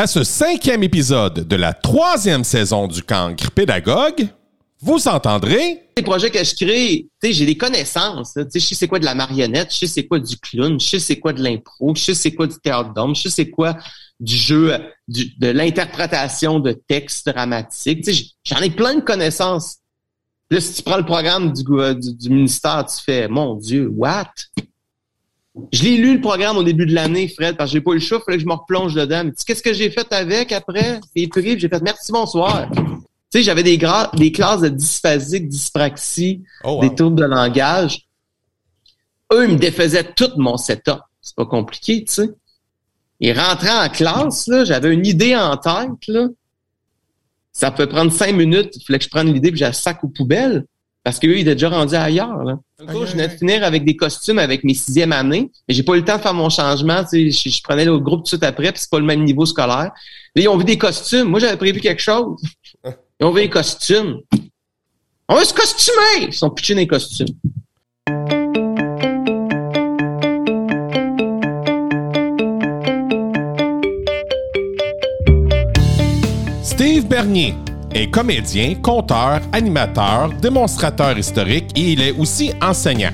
À ce cinquième épisode de la troisième saison du Cancre Pédagogue, vous entendrez les projets que je crée, j'ai des connaissances. Tu sais, je sais c'est quoi de la marionnette, je sais c'est quoi du clown, je sais c'est quoi de l'impro, je sais c'est quoi du théâtre d'homme, je sais c'est quoi du jeu, de l'interprétation de textes dramatiques. J'en ai plein de connaissances. Là, si tu prends le programme du, du ministère, tu fais, mon Dieu, what? Je l'ai lu le programme au début de l'année, Fred, parce que j'ai pas eu le choix, il fallait que je me replonge dedans. Qu'est-ce que j'ai fait avec après? C'est pris, j'ai fait merci, bonsoir. Tu sais, j'avais des, des classes de dysphasique, dyspraxie, oh, des troubles de langage. Eux, ils me défaisaient tout mon setup. C'est pas compliqué, tu sais. Ils rentraient en classe, là, j'avais une idée en tête, là. Ça peut prendre cinq minutes, il fallait que je prenne l'idée puis je la sac aux poubelles. Parce qu'eux, ils étaient déjà rendus ailleurs. Là. Un jour, je venais de finir avec des costumes avec mes sixième années. Mais j'ai pas eu le temps de faire mon changement. Je, je prenais le groupe tout de suite après, puis c'est pas le même niveau scolaire. Là, ils ont vu des costumes. Moi, j'avais prévu quelque chose. Ils ont vu des costumes. On va se costumer! Ils sont pitchés dans les costumes. Steve Bernier est comédien, conteur, animateur, démonstrateur historique et il est aussi enseignant.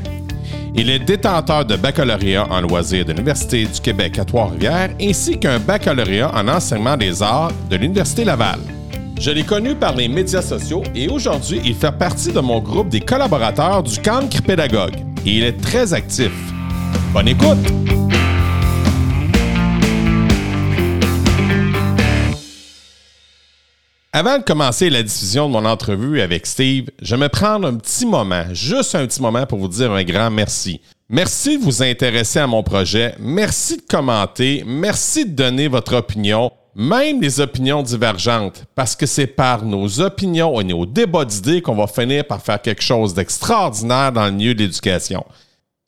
Il est détenteur de baccalauréat en loisirs de l'Université du Québec à Trois-Rivières ainsi qu'un baccalauréat en enseignement des arts de l'Université Laval. Je l'ai connu par les médias sociaux et aujourd'hui, il fait partie de mon groupe des collaborateurs du Cancre Pédagogue et il est très actif. Bonne écoute! Avant de commencer la diffusion de mon entrevue avec Steve, je vais me prendre un petit moment, juste un petit moment pour vous dire un grand merci. Merci de vous intéresser à mon projet, merci de commenter, merci de donner votre opinion, même les opinions divergentes, parce que c'est par nos opinions et nos débats d'idées qu'on va finir par faire quelque chose d'extraordinaire dans le milieu de l'éducation.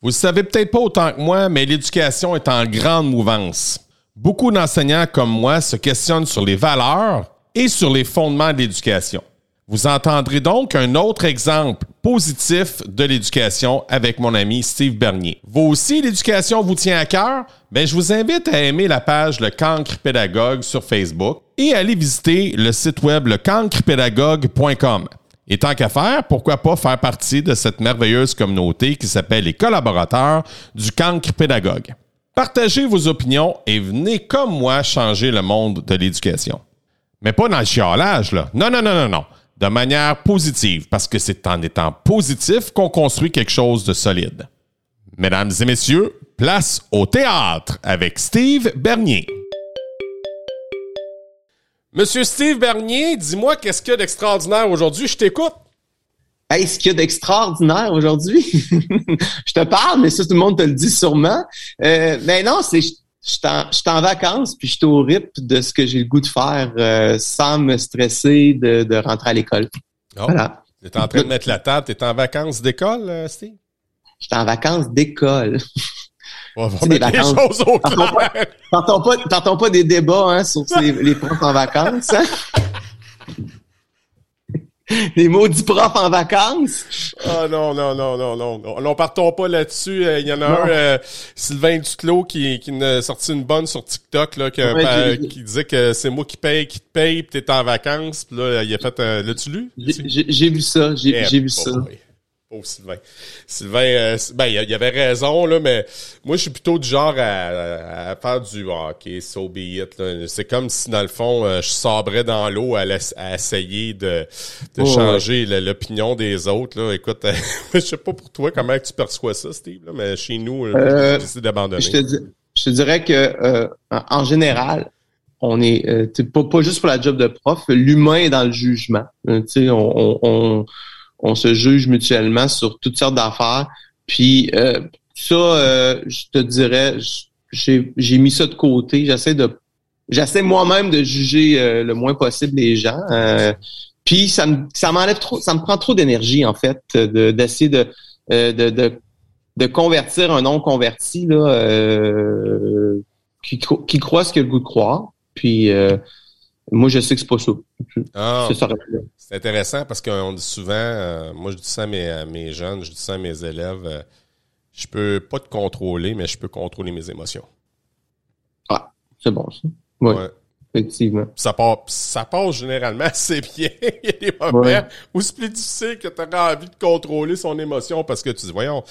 Vous ne savez peut-être pas autant que moi, mais l'éducation est en grande mouvance. Beaucoup d'enseignants comme moi se questionnent sur les valeurs, et sur les fondements de l'éducation. Vous entendrez donc un autre exemple positif de l'éducation avec mon ami Steve Bernier. Vous aussi, l'éducation vous tient à cœur? Ben, je vous invite à aimer la page Le Cancre Pédagogue sur Facebook et à aller visiter le site web lecancrepédagogue.com. Et tant qu'à faire, pourquoi pas faire partie de cette merveilleuse communauté qui s'appelle les collaborateurs du Cancre Pédagogue. Partagez vos opinions et venez comme moi changer le monde de l'éducation. Mais pas dans le chialage, là. Non, non, non, non, non. De manière positive, parce que c'est en étant positif qu'on construit quelque chose de solide. Mesdames et messieurs, place au théâtre avec Steve Bernier. Monsieur Steve Bernier, dis-moi qu'est-ce qu'il y a d'extraordinaire aujourd'hui? Je t'écoute. Hey, ce qu'il y a d'extraordinaire aujourd'hui? je te parle, mais ça, tout le monde te le dit sûrement. Euh, mais non, c'est je suis en, vacances, puis je suis au rythme de ce que j'ai le goût de faire euh, sans me stresser de, de rentrer à l'école. Oh. Voilà. Tu es en train de mettre la table. Tu es en vacances d'école, euh, Steve? Je suis en vacances d'école. On va mettre des choses au clair. T'entends pas, pas, des débats hein, sur les, les profs en vacances. Hein? les maudits profs en vacances? Ah non, non, non, non, non. Non, partons pas là-dessus. Euh, il y en a un, euh, Sylvain Duclos, qui, qui a sorti une bonne sur TikTok, là, qui disait que c'est moi qui paye, qui te paye, pis t'es en vacances. Pis là, il a fait... Euh, L'as-tu lu? J'ai vu ça, j'ai eh, vu ça. Pauvre Sylvain. Sylvain, euh, ben, il avait raison, là, mais moi, je suis plutôt du genre à, faire du hockey, so be it. C'est comme si, dans le fond, euh, je sabrais dans l'eau à, essayer de, de changer l'opinion des autres. Là. Écoute, je sais pas pour toi comment tu perçois ça, Steve, là, mais chez nous, euh, d'abandonner. Je, je te, dirais que, en général, on est pas, pas juste pour la job de prof, l'humain est dans le jugement. tu sais, on, on on se juge mutuellement sur toutes sortes d'affaires. Puis euh, ça, euh, je te dirais, j'ai mis ça de côté. J'essaie de j'essaie moi-même de juger euh, le moins possible les gens. puis ça me ça m'enlève trop, ça me prend trop d'énergie en fait d'essayer de, de, de, convertir un non converti là qui, qui croit ce qu'il a le goût de croire. Puis moi, je sais que c'est pas ça. Ah, c'est intéressant parce qu'on dit souvent, euh, moi je dis ça à mes, jeunes, je dis ça à mes élèves, euh, je peux pas te contrôler, mais je peux contrôler mes émotions. Ah, c'est bon ça. Ouais. Effectivement. Ça part, ça passe généralement assez bien. Il y a des moments Ouais. où c'est plus difficile que tu auras envie de contrôler son émotion parce que tu dis, voyons,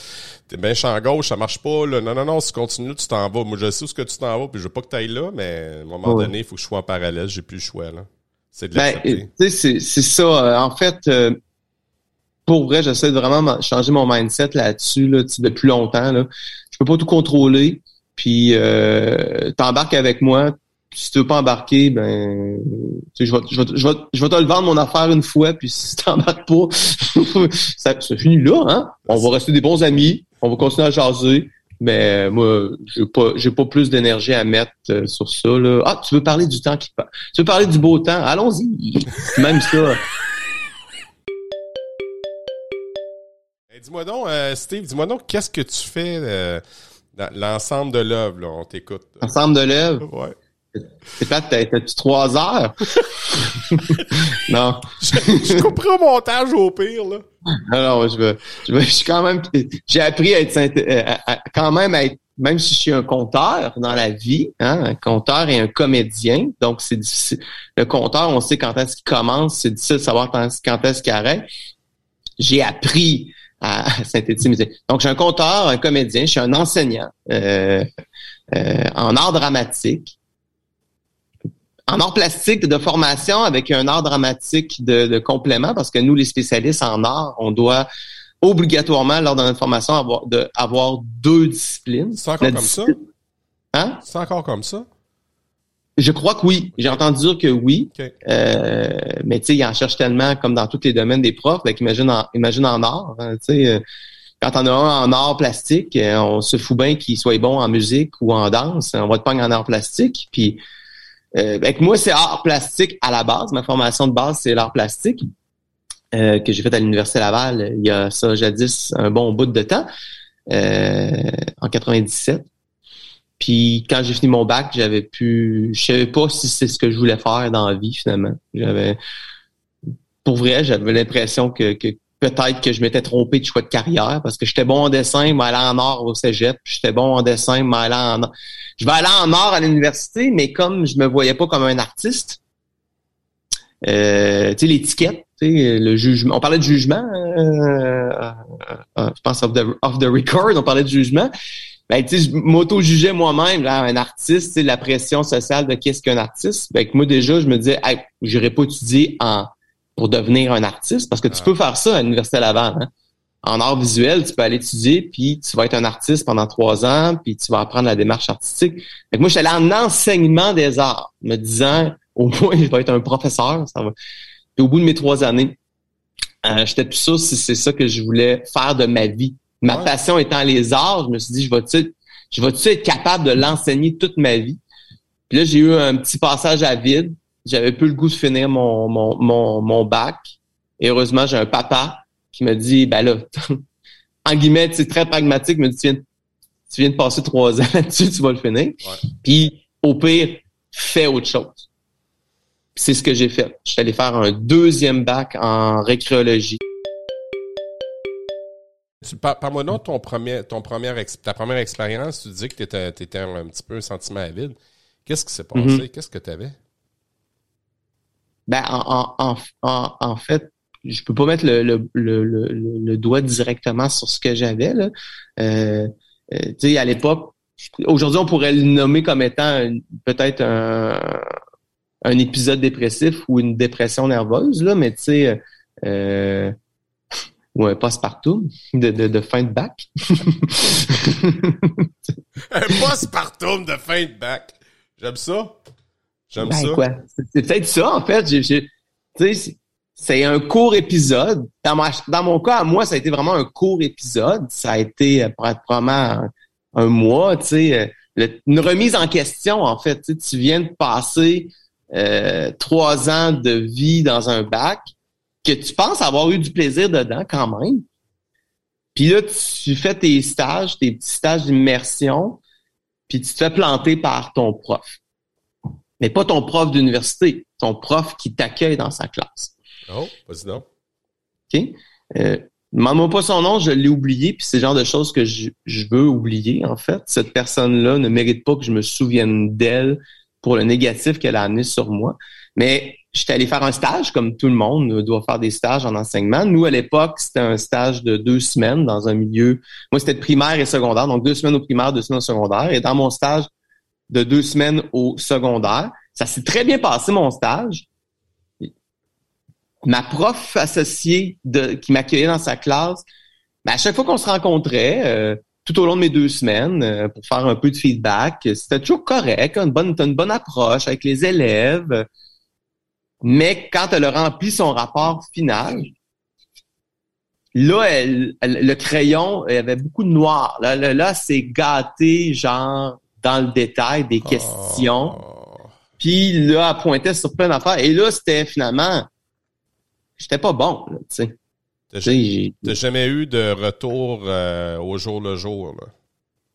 t'es bien champ gauche, ça marche pas, là. Non, non, non, si tu continues, tu t'en vas. Moi, je sais où ce que tu t'en vas, puis je veux pas que tu ailles là, mais à un moment Ouais. donné, il faut que je sois en parallèle, j'ai plus le choix, là. C'est de Ben, l'accepter. tu sais, c'est, c'est ça. Euh, En fait, euh, pour vrai, j'essaie de vraiment changer mon mindset là-dessus là, depuis longtemps. Là. Je peux pas tout contrôler. Puis euh, t'embarques avec moi. Si tu veux pas embarquer, ben tu sais, je vais, je, vais, je, vais, je vais te le vendre mon affaire une fois, puis si t'embarques pas, ça, ça finit là, hein? On va rester des bons amis, on va continuer à jaser. Mais euh, moi, j'ai pas, j'ai pas plus d'énergie à mettre euh, sur ça. Là. Ah, tu veux parler du temps qui passe. Tu veux parler du beau temps? Allons-y. Même ça. Hey, dis-moi donc, euh, Steve, dis-moi donc, qu'est-ce que tu fais euh, dans l'ensemble de l'œuvre, là? On t'écoute. Ensemble de l'œuvre? Ouais. T'as- t'as-tu trois heures? non. Je, je couperai au montage au pire, là. Alors, je veux, je veux, je suis quand même, j'ai appris à être, euh, à- à- quand même à être, même si je suis un conteur dans la vie, hein, un conteur et un comédien, donc c'est difficile. Le conteur, on sait quand est-ce qu'il commence, c'est difficile de savoir quand, quand est-ce qu'il arrête. J'ai appris à synthétiser. Donc, je suis un conteur, un comédien, je suis un enseignant euh, euh, en art dramatique. En art plastique de formation avec un art dramatique de, de complément, parce que nous, les spécialistes en art, on doit obligatoirement, lors de notre formation, avoir, de, avoir deux disciplines. C'est encore comme ça? Hein? C'est encore comme ça? Je crois que oui. J'ai entendu dire que oui. Euh, mais tu sais, ils en cherchent tellement, comme dans tous les domaines des profs. Fait qu'imagine en, imagine en art. hein, tu sais, euh, quand on a un en art plastique, euh, on se fout bien qu'il soit bon en musique ou en danse. On va te pogner en art plastique. Puis, euh, avec moi, c'est art plastique à la base. Ma formation de base, c'est l'art plastique euh, que j'ai fait à l'Université Laval euh, il y a ça jadis un bon bout de temps, euh, en 97. Puis quand j'ai fini mon bac, j'avais pu, je savais pas si c'est ce que je voulais faire dans la vie finalement. J'avais, pour vrai, j'avais l'impression que, que peut-être que je m'étais trompé de choix de carrière parce que j'étais bon en dessin, mais aller en art au cégep, j'étais bon en dessin, mais aller en. Je vais aller en art à l'université, mais comme je me voyais pas comme un artiste, euh, tu sais l'étiquette, tu sais le jugement. On parlait de jugement, euh, euh, je pense off the, off the record, on parlait de jugement ben, tu sais, je m'auto-jugeais moi-même, là, un artiste, tu sais, la pression sociale de qu'est-ce qu'un artiste. Ben, que moi, déjà, je me disais, hey, j'irai pas étudier en, pour devenir un artiste, parce que tu Ah. peux faire ça à l'Université Laval, hein. En art visuel, tu peux aller étudier, puis tu vas être un artiste pendant trois ans, puis tu vas apprendre la démarche artistique. Fait que moi, j'étais allé en enseignement des arts, me disant, au moins, je vais être un professeur. Ça va. Puis au bout de mes trois années, euh, j'étais plus sûr si c'est ça que je voulais faire de ma vie. Ma Ouais. passion étant les arts, je me suis dit, je vais-tu je vais-tu être capable de l'enseigner toute ma vie? Puis là, j'ai eu un petit passage à vide. J'avais plus le goût de finir mon, mon, mon, mon bac. Et heureusement, j'ai un papa qui me dit, ben là, en guillemets, c'est très pragmatique, me dit, tu viens, de- tu viens de passer trois ans là-dessus, tu vas le finir. Ouais. Puis, au pire, fais autre chose. Puis C'est ce que j'ai fait. Je suis allé faire un deuxième bac en récréologie. Par, moi donc ton premier, ton première ta première expérience, tu dis que tu étais, un petit peu un sentiment à vide. Qu'est-ce qui s'est passé? Mhm. Qu'est-ce que tu avais? Ben, en, en, en, en, en fait, je peux pas mettre le, le, le, le, le doigt directement sur ce que j'avais. Là. Euh, euh, tu sais, à l'époque, aujourd'hui, on pourrait le nommer comme étant peut-être un, un épisode dépressif ou une dépression nerveuse, là, mais tu sais, euh, ou un postpartum de, de, de fin de bac. Un postpartum de fin de bac. J'aime ça. J'aime Ben, ça. quoi? C'est- C'est peut-être ça, en fait. J'ai, j'ai- tu sais, c'est- un court épisode. Dans, ma- dans mon cas, à moi, ça a été vraiment un court épisode. Ça a été euh, probablement un, mois, tu sais, euh, une remise en question, en fait. Tu tu viens de passer euh, trois ans de vie dans un bac que tu penses avoir eu du plaisir dedans quand même. Puis là, tu fais tes stages, tes petits stages d'immersion, puis tu te fais planter par ton prof mais pas ton prof d'université, ton prof qui t'accueille dans sa classe. Oh, vas-y donc. OK? Euh, Demande-moi pas son nom, je l'ai oublié, puis c'est le genre de choses que je, veux oublier, en fait. Cette personne-là ne mérite pas que je me souvienne d'elle pour le négatif qu'elle a amené sur moi. Mais j'étais allé faire un stage, comme tout le monde doit faire des stages en enseignement. Nous, à l'époque, c'était un stage de deux semaines dans un milieu. Moi, c'était primaire et secondaire, donc deux semaines au primaire, deux semaines au secondaire. Et dans mon stage de deux semaines au secondaire, ça s'est très bien passé, mon stage. Ma prof associée de, qui m'accueillait dans sa classe, ben, à chaque fois qu'on se rencontrait, euh, tout au long de mes deux semaines, euh, pour faire un peu de feedback, c'était toujours correct, une bonne, une bonne approche avec les élèves. Mais quand elle a rempli son rapport final, là, elle, le crayon, il y avait beaucoup de noir. Là, là, c'est gâté, genre, dans le détail des questions. Oh. Puis là, elle pointait sur plein d'affaires. Et là, c'était finalement, j'étais pas bon, tu sais. T'as jamais eu de retour euh, au jour le jour, là?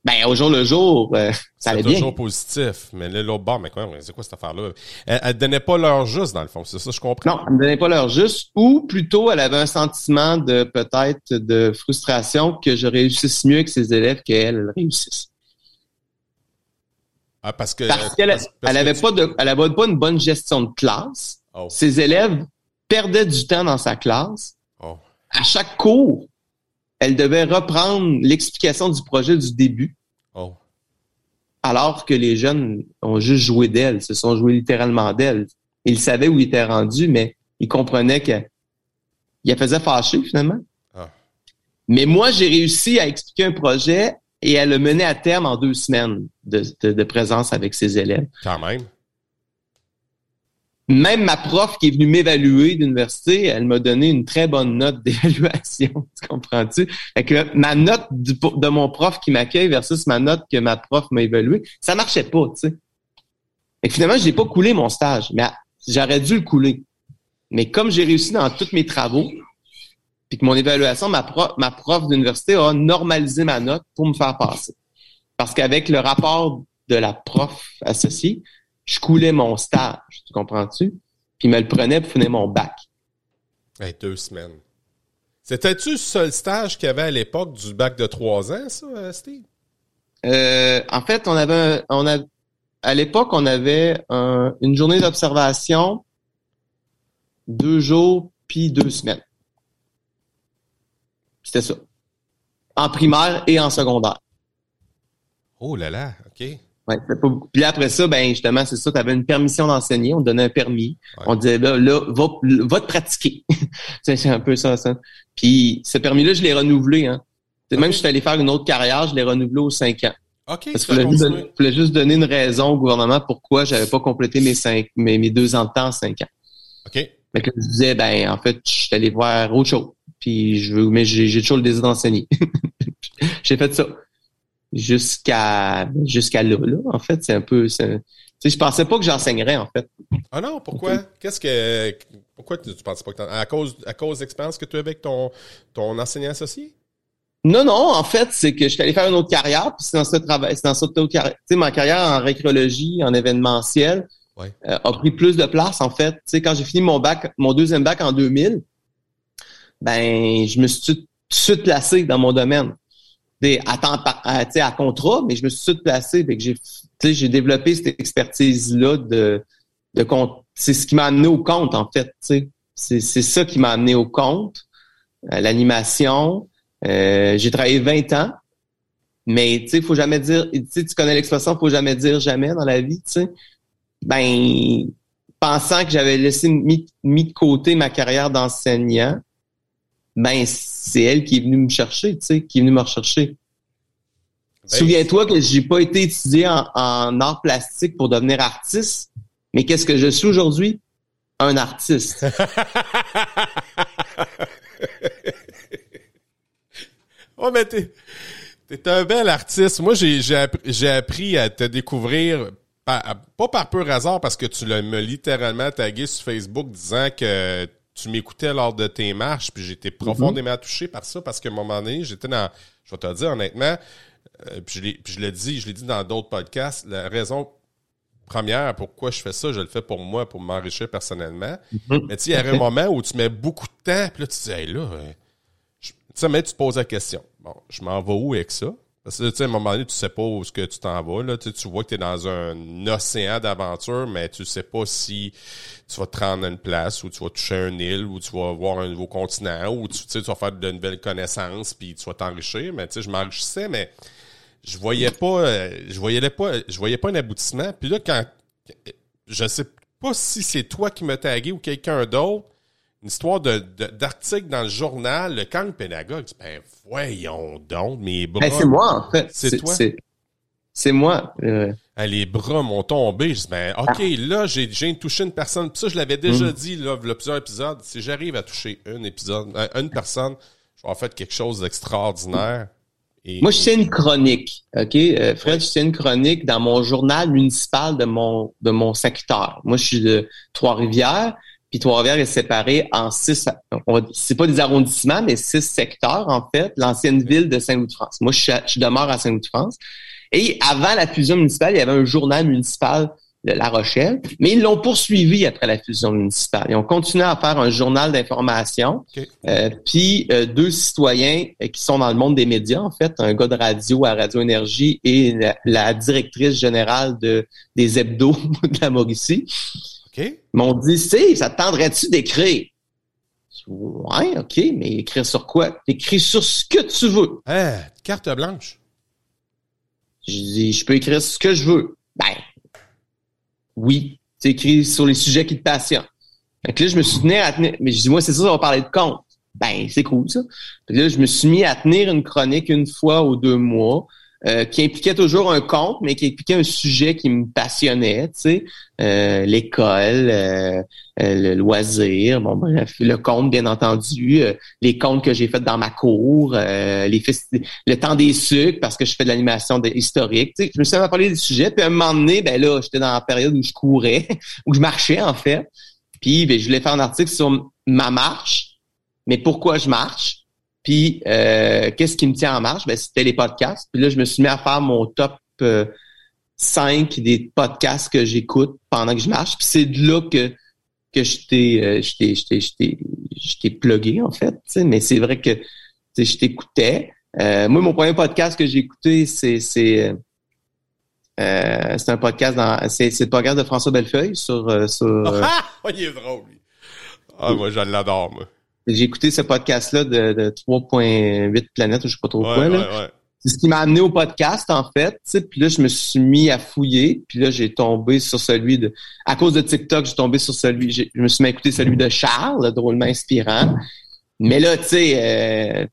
Ben, au jour le jour, euh, ça allait bien. toujours positif. Mais là, l'autre bord, mais quoi, c'est quoi cette affaire-là? Elle, elle donnait pas l'heure juste, dans le fond. C'est ça, je comprends. Non, elle me donnait pas l'heure juste. Ou plutôt, elle avait un sentiment de, peut-être, de frustration que je réussisse mieux que ses élèves qu'elle, elle réussisse. Ah, parce que. Parce qu'elle elle avait pas de, elle avait pas une bonne gestion de classe. Oh. Ses élèves perdaient du temps dans sa classe. Oh. À chaque cours, elle devait reprendre l'explication du projet du début. Oh. Alors que les jeunes ont juste joué d'elle, se sont joués littéralement d'elle. Ils savaient où ils étaient rendus, mais ils comprenaient qu'elle faisait fâcher finalement. Ah. Mais moi, j'ai réussi à expliquer un projet et elle le menait à terme en deux semaines de, de présence avec ses élèves. Quand même même ma prof qui est venue m'évaluer d'université, elle m'a donné une très bonne note d'évaluation. tu comprends-tu? Fait que ma note de mon prof qui m'accueille versus ma note que ma prof m'a évaluée, ça marchait pas, tu sais. Et finalement, je n'ai pas coulé mon stage, mais j'aurais dû le couler. Mais comme j'ai réussi dans tous mes travaux, puis que mon évaluation, ma prof, ma prof d'université a normalisé ma note pour me faire passer. Parce qu'avec le rapport de la prof associée, je coulais mon stage, tu comprends-tu? Puis il me le prenait pour finir mon bac. deux semaines. C'était-tu le seul stage qu'il y avait à l'époque du bac de trois ans, ça, euh, Steve? Euh, en fait, on avait, on a, à l'époque, on avait une journée d'observation, deux jours, puis deux semaines. C'était ça. En primaire et en secondaire. Oh là là, OK. Ouais, pas Puis après ça, ben justement, c'est ça, tu avais une permission d'enseigner, on te donnait un permis. On disait là, là, va, va te pratiquer. c'est un peu ça, ça. Puis ce permis-là, je l'ai renouvelé. Hein. Même si je suis allé faire une autre carrière, je l'ai renouvelé aux cinq ans. OK. Parce que je voulais, juste donner une raison au gouvernement pourquoi j'avais pas complété mes cinq mes, mes deux ans de temps en cinq ans. OK. Mais que je disais, ben en fait, je suis allé voir autre chose. Puis je veux, mais j'ai toujours le désir d'enseigner. j'ai fait ça jusqu'à jusqu'à là, là. En fait, c'est un peu. Tu sais, je pensais pas que j'enseignerais, en fait. Ah non, pourquoi? Qu'est-ce que. Pourquoi tu, tu pensais pas que À cause, à cause d'expérience que tu as avec ton, ton enseignant associé? Non, non, en fait, c'est que je suis allé faire une autre carrière, puis c'est dans ce travail, c'est dans cette autre carrière. Tu sais, ma carrière en récréologie, en événementiel, ouais. euh, a pris plus de place, en fait. Tu sais, quand j'ai fini mon bac, mon deuxième bac en 2000, ben, je me suis tout de suite placé dans mon domaine des, à, temps, à, contrat, mais je me suis tout placé. que j'ai, j'ai développé cette expertise-là de, de compte. C'est ce qui m'a amené au compte, en fait. C'est, c'est ça qui m'a amené au compte. Euh, l'animation. Euh, j'ai travaillé 20 ans. Mais tu sais, faut jamais dire. Tu connais l'expression faut jamais dire jamais dans la vie. Ben, pensant que j'avais laissé mis, mis de côté ma carrière d'enseignant, ben c'est elle qui est venue me chercher, tu sais, qui est venue me rechercher. Ben, Souviens-toi que j'ai pas été étudié en, en, art plastique pour devenir artiste, mais qu'est-ce que je suis aujourd'hui? Un artiste. oh, mais t'es, t'es un bel artiste. Moi, j'ai, appris, j'ai appris à te découvrir pas par pur hasard parce que tu l'as me littéralement tagué sur Facebook disant que tu m'écoutais lors de tes marches, puis j'étais profondément touché par ça parce qu'à un moment donné, j'étais dans, je vais te le dire honnêtement, euh, puis, je l'ai dit, je l'ai dit dans d'autres podcasts, la raison première pourquoi je fais ça, je le fais pour moi, pour m'enrichir personnellement. Mm-hmm. Mais tu sais, il y a un moment où tu mets beaucoup de temps, puis là, tu dis, hey, là, euh, tu sais, mais tu te poses la question. Bon, je m'en vais où avec ça? Tu sais, à un moment donné, tu sais pas où ce que tu t'en vas. Là. Tu, vois que tu es dans un océan d'aventure, mais tu sais pas si tu vas te rendre une place, ou tu vas toucher une île, ou tu vas voir un nouveau continent, ou tu, tu vas faire de nouvelles connaissances, puis tu vas t'enrichir. Mais tu sais, je m'enrichissais, mais je voyais pas, je voyais pas, je voyais pas un aboutissement. Puis là, quand, je sais pas si c'est toi qui me tagué ou quelqu'un d'autre, une histoire de, d'article dans le journal, le camp pédagogue. Ben, voyons donc, mes bras. Ben, c'est moi, en fait. C'est toi? C'est moi. Euh... Ah, les bras m'ont tombé. Je dis, ben, OK, ah. là, j'ai, j'ai touché une personne. ça, je l'avais déjà mm. dit, là, il plusieurs épisodes. Si j'arrive à toucher une épisode, euh, une personne, je vais en faire quelque chose d'extraordinaire. Moi, je tiens une chronique, OK? Euh, Fred, je tiens une chronique dans mon journal municipal de mon de mon secteur. Moi, je suis de Trois-Rivières. Puis Trois-Rivières est séparé en six, c'est pas des arrondissements, mais six secteurs, en fait, l'ancienne ville de Saint-Louis-de-France. Moi, je, je, demeure à Saint-Louis-de-France. Et avant la fusion municipale, il y avait un journal municipal de La Rochelle, mais ils l'ont poursuivi après la fusion municipale. Ils ont continué à faire un journal d'information. Euh, puis euh, deux citoyens euh, qui sont dans le monde des médias, en fait, un gars de radio à Radio Énergie et la, directrice générale de des hebdos de la Mauricie, m'ont dit, c'est, ça te tendrait-tu d'écrire? Ouais, OK, mais écrire sur quoi? Écrire sur ce que tu veux. Hein, carte blanche. Je dis, je peux écrire ce que je veux. Ben, oui. Tu écris sur les sujets qui te passionnent. Fait que là, je me suis tenu à tenir. Mais je dis, moi, c'est ça, on va parler de compte. Ben, c'est cool, ça. Fait là, je me suis mis à tenir une chronique une fois ou deux mois euh, qui impliquait toujours un conte, mais qui impliquait un sujet qui me passionnait, tu sais, euh, l'école, euh, le loisir, bon le conte bien entendu, les contes que j'ai fait dans ma cour, les le temps des sucres parce que je fais de l'animation historique, tu sais, je me suis à parler des sujets, puis à un moment donné, ben là, j'étais dans la période où je courais, où je marchais en fait, puis ben, je voulais faire un article sur ma marche, mais pourquoi je marche, puis, euh, qu'est-ce qui me tient en marche? Ben, c'était les podcasts. Puis là, je me suis mis à faire mon top 5 euh, des podcasts que j'écoute pendant que je marche. Puis c'est de là que, que je t'ai, euh, je t'ai, plugué, en fait. Mais c'est vrai que je t'écoutais. moi, mon premier podcast que j'ai écouté, c'est, c'est, c'est un podcast dans, c'est, c'est le podcast de François Bellefeuille sur, sur. Ah, il est drôle. Ah, moi, je l'adore, moi. J'ai écouté ce podcast-là de, de 3.8 planètes, je sais pas trop quoi. là. C'est ce qui m'a amené au podcast, en fait. Puis là, je me suis mis à fouiller. Puis là, j'ai tombé sur celui de... À cause de TikTok, j'ai tombé sur celui... Je me suis mis à écouter celui de Charles, drôlement inspirant. Mais là, tu sais... Euh,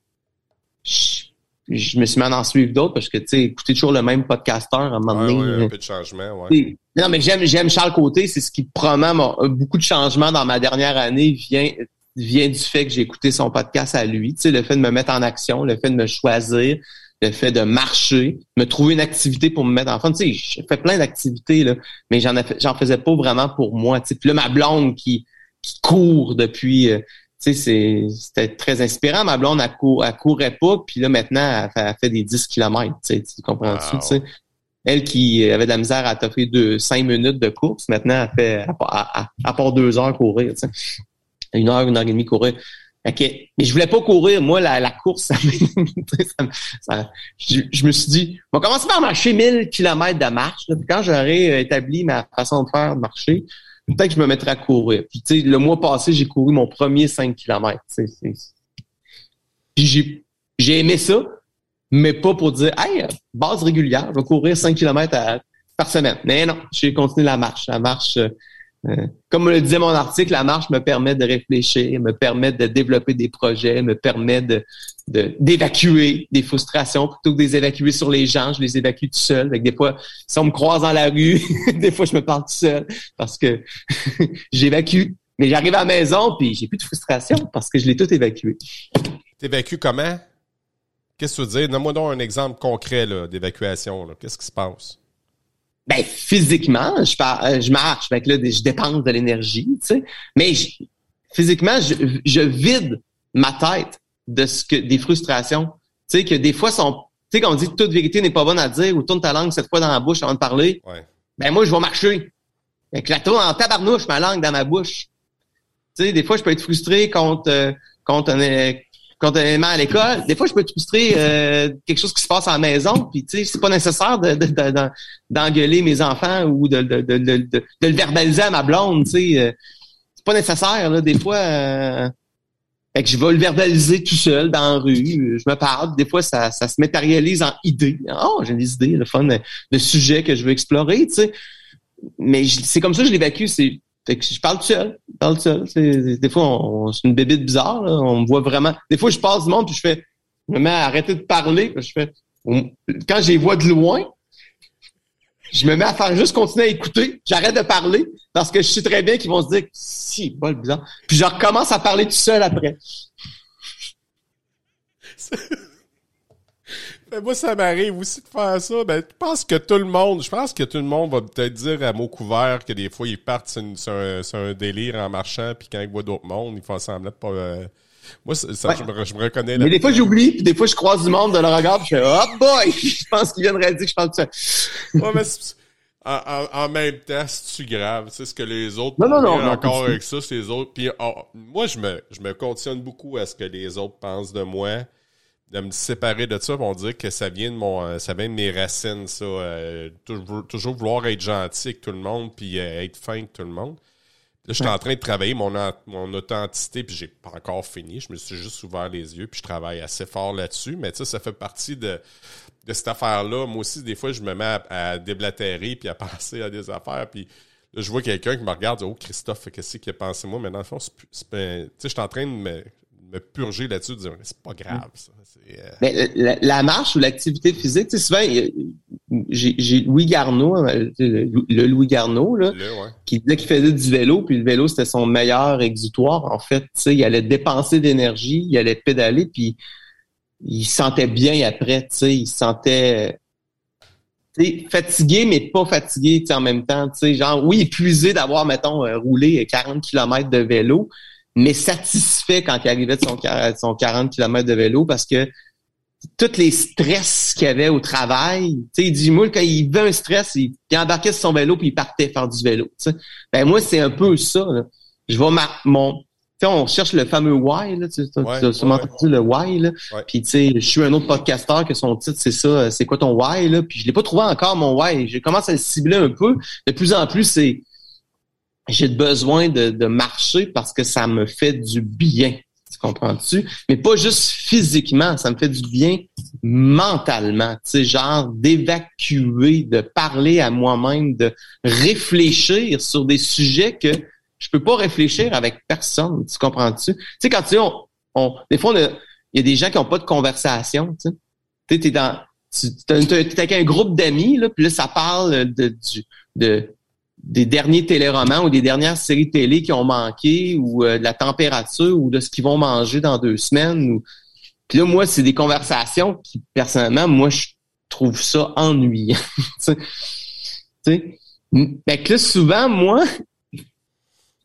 je, me suis mis à en suivre d'autres parce que, tu sais, écouter toujours le même podcasteur à un moment donné... Ouais, un euh, peu de changement, ouais. Non, mais j'aime j'aime Charles Côté. C'est ce qui promet beaucoup de changements dans ma dernière année vient vient du fait que j'ai écouté son podcast à lui. Tu sais, le fait de me mettre en action, le fait de me choisir, le fait de marcher, me trouver une activité pour me mettre en forme. Tu sais, j'ai fait plein d'activités, là, mais j'en j'en faisais pas vraiment pour moi. Tu sais. Puis là, ma blonde qui, qui court depuis... Euh, tu sais, c'était très inspirant. Ma blonde, elle, cour, elle courait pas, puis là, maintenant, elle fait, des 10 km. Tu, sais, tu comprends-tu? Tu sais? Elle qui avait de la misère à t'offrir deux, cinq minutes de course, maintenant, elle fait à, à, part deux heures courir. Tu sais une heure, une heure et demie courir. OK. Mais je voulais pas courir. Moi, la, la course, ça, ça, je, je, me suis dit, on va commencer par marcher 1000 km de marche. Puis quand j'aurai euh, établi ma façon de faire, de marcher, peut-être que je me mettrai à courir. Puis, tu sais, le mois passé, j'ai couru mon premier 5 km. Puis j'ai, j'ai aimé ça, mais pas pour dire, hey, base régulière, je vais courir 5 km par semaine. Mais non, j'ai continué la marche. La marche, euh, comme le disait mon article, la marche me permet de réfléchir, me permet de développer des projets, me permet d'évacuer des frustrations plutôt que de les évacuer sur les gens, je les évacue tout seul. Des fois, si on me croise dans la rue, des fois je me parle tout seul parce que j'évacue. Mais j'arrive à la maison puis j'ai plus de frustration parce que je l'ai tout évacué. T'évacues comment? Qu'est-ce que tu veux dire? Donne-moi donc un exemple concret d'évacuation. Qu'est-ce qui se passe? Ben physiquement, je, euh, je marche, fait là, je dépense de l'énergie, tu sais. Mais physiquement, je, je, vide ma tête de ce que des frustrations. Tu sais, que des fois sont. Tu sais, quand on dit toute vérité n'est pas bonne à dire ou tourne ta langue cette fois dans la bouche avant de parler. Ben moi, je vais marcher. Avec la tourne en tabarnouche, ma langue dans ma bouche. Tu sais, des fois, je peux être frustré contre, euh, contre un, continuellement à l'école. Des fois, je peux te frustrer euh, quelque chose qui se passe à la maison, puis tu sais, c'est pas nécessaire de, d'engueuler mes enfants ou de, de, de, le verbaliser à ma blonde, tu sais. Euh, c'est pas nécessaire, là, des fois. Euh, fait que je vais le verbaliser tout seul dans la rue. Je me parle. Des fois, ça, ça se matérialise en idées. Oh, j'ai des idées, le fun de, sujets que je veux explorer, tu sais. Mais c'est comme ça que je l'évacue. C'est fait que je parle tout seul. Je parle tout seul. Des fois, c'est une bébite bizarre. Là. On me voit vraiment. Des fois, je passe du monde puis je fais. Je me mets à arrêter de parler. je fais. quand je les vois de loin, je me mets à faire juste continuer à écouter. J'arrête de parler parce que je sais très bien qu'ils vont se dire si, le bizarre. Puis je recommence à parler tout seul après. moi, ça m'arrive aussi de faire ça. Ben, je pense que tout le monde, je pense que tout le monde va peut-être dire à mot couvert que des fois, ils partent sur, un, délire en marchant, puis quand ils voient d'autres mondes, ils font semblant de pas... Euh, moi, ça, je, me, reconnais. Mais des fois, j'oublie, puis des fois, je croise du monde de le regard, puis je fais « Oh boy! » Je pense qu'ils viennent dire que je parle de ça. ouais, mais en, même temps, c'est-tu grave? C'est ce que les autres... Non, non, non. encore avec ça, c'est les autres. Puis oh, moi, je me, je me conditionne beaucoup à ce que les autres pensent de moi de me séparer de ça, on dirait que ça vient de mon euh, ça vient de mes racines, ça. Euh, toujours, vouloir être gentil avec tout le monde, puis euh, être fin avec tout le monde. Là, je suis en train de travailler mon, mon authenticité, puis j'ai pas encore fini. Je me suis juste ouvert les yeux, puis je travaille assez fort là-dessus. Mais ça, ça fait partie de, de cette affaire-là. Moi aussi, des fois, je me mets à, déblatérer, puis à penser à des affaires, puis là, je vois quelqu'un qui me regarde, oh Christophe, qu'est-ce qu'il a pensé moi? Mais dans le fond, tu sais, je suis en train de me me purger là-dessus, de dire c'est pas grave ça. Euh, Mais la, marche ou l'activité physique, tu sais, souvent j'ai Louis Garneau, euh, le, Louis Garneau, là, qui disait qu'il faisait du vélo, puis le vélo c'était son meilleur exutoire. En fait, tu sais, il allait dépenser d'énergie, il allait pédaler, puis il se sentait bien après, tu sais, il se sentait fatigué, mais pas fatigué en même temps. tu sais, Genre, oui, épuisé d'avoir, mettons, euh, roulé 40 km de vélo, mais satisfait quand il arrivait de son, son 40 km de vélo parce que tous les stress qu'il avait au travail, tu sais, il dit, moi, quand il veut un stress, il, embarquait sur son vélo puis il partait faire du vélo, Ben, moi, c'est un peu ça, Je vais mon, tu on cherche le fameux why, là, tu as sûrement entendu le why, là. Puis, tu sais, je suis un autre podcasteur que son titre, c'est ça, c'est quoi ton why, là? Puis, je l'ai pas trouvé encore, mon why. J'ai commencé à le cibler un peu. De plus en plus, c'est, j'ai besoin de, de, marcher parce que ça me fait du bien. Tu comprends-tu? Mais pas juste physiquement, ça me fait du bien mentalement. Tu sais, genre d'évacuer, de parler à moi-même, de réfléchir sur des sujets que je peux pas réfléchir avec personne. Tu comprends-tu? Tu sais, quand tu on, on des fois, il y a des gens qui ont pas de conversation. Tu sais, t'es dans, tu es avec un groupe d'amis, là, puis là, ça parle de, du, de des derniers téléromans ou des dernières séries télé qui ont manqué ou euh, de la température ou de ce qu'ils vont manger dans deux semaines. Ou... Puis là, moi, c'est des conversations qui, personnellement, moi, je trouve ça ennuyant. tu sais? Fait que là, souvent, moi,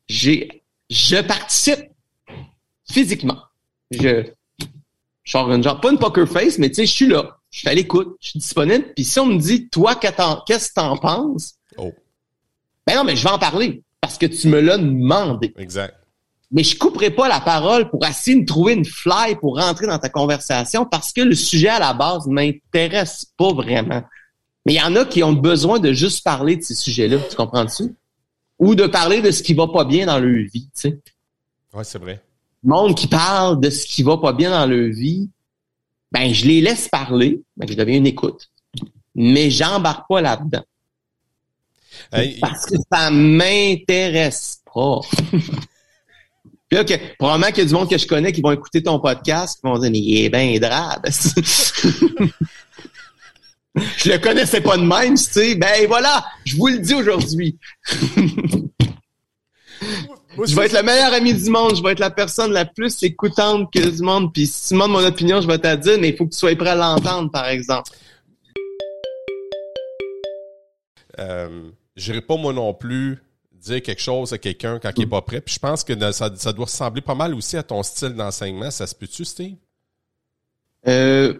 j'ai je participe physiquement. Je, je genre, pas une poker face, mais tu sais, je suis là. Je suis à l'écoute, je suis disponible. Puis si on me dit, toi, qu'est-ce que t'en penses? Ben non, mais je vais en parler parce que tu me l'as demandé. Exact. Mais je couperai pas la parole pour essayer de trouver une fly pour rentrer dans ta conversation parce que le sujet à la base m'intéresse pas vraiment. Mais il y en a qui ont besoin de juste parler de ces sujets-là, tu comprends-tu? Ou de parler de ce qui va pas bien dans leur vie, tu sais. Ouais, c'est vrai. Le monde qui parle de ce qui va pas bien dans leur vie, ben je les laisse parler, ben je deviens une écoute. Mais j'embarque pas là-dedans. Parce que ça m'intéresse pas. Puis là, probablement qu'il y a du monde que je connais qui vont écouter ton podcast qui vont dire, mais il est bien drabe. je le connaissais pas de même, tu sais. Ben voilà, je vous le dis aujourd'hui. je vais être le meilleur ami du monde, je vais être la personne la plus écoutante que du monde. Puis si tu demandes mon opinion, je vais te dire, mais il faut que tu sois prêt à l'entendre, par exemple. Euh, j'irai pas moi non plus dire quelque chose à quelqu'un quand il est pas prêt. Puis je pense que ça, doit ressembler pas mal aussi à ton style d'enseignement. Ça se peut-tu, Steve? Euh,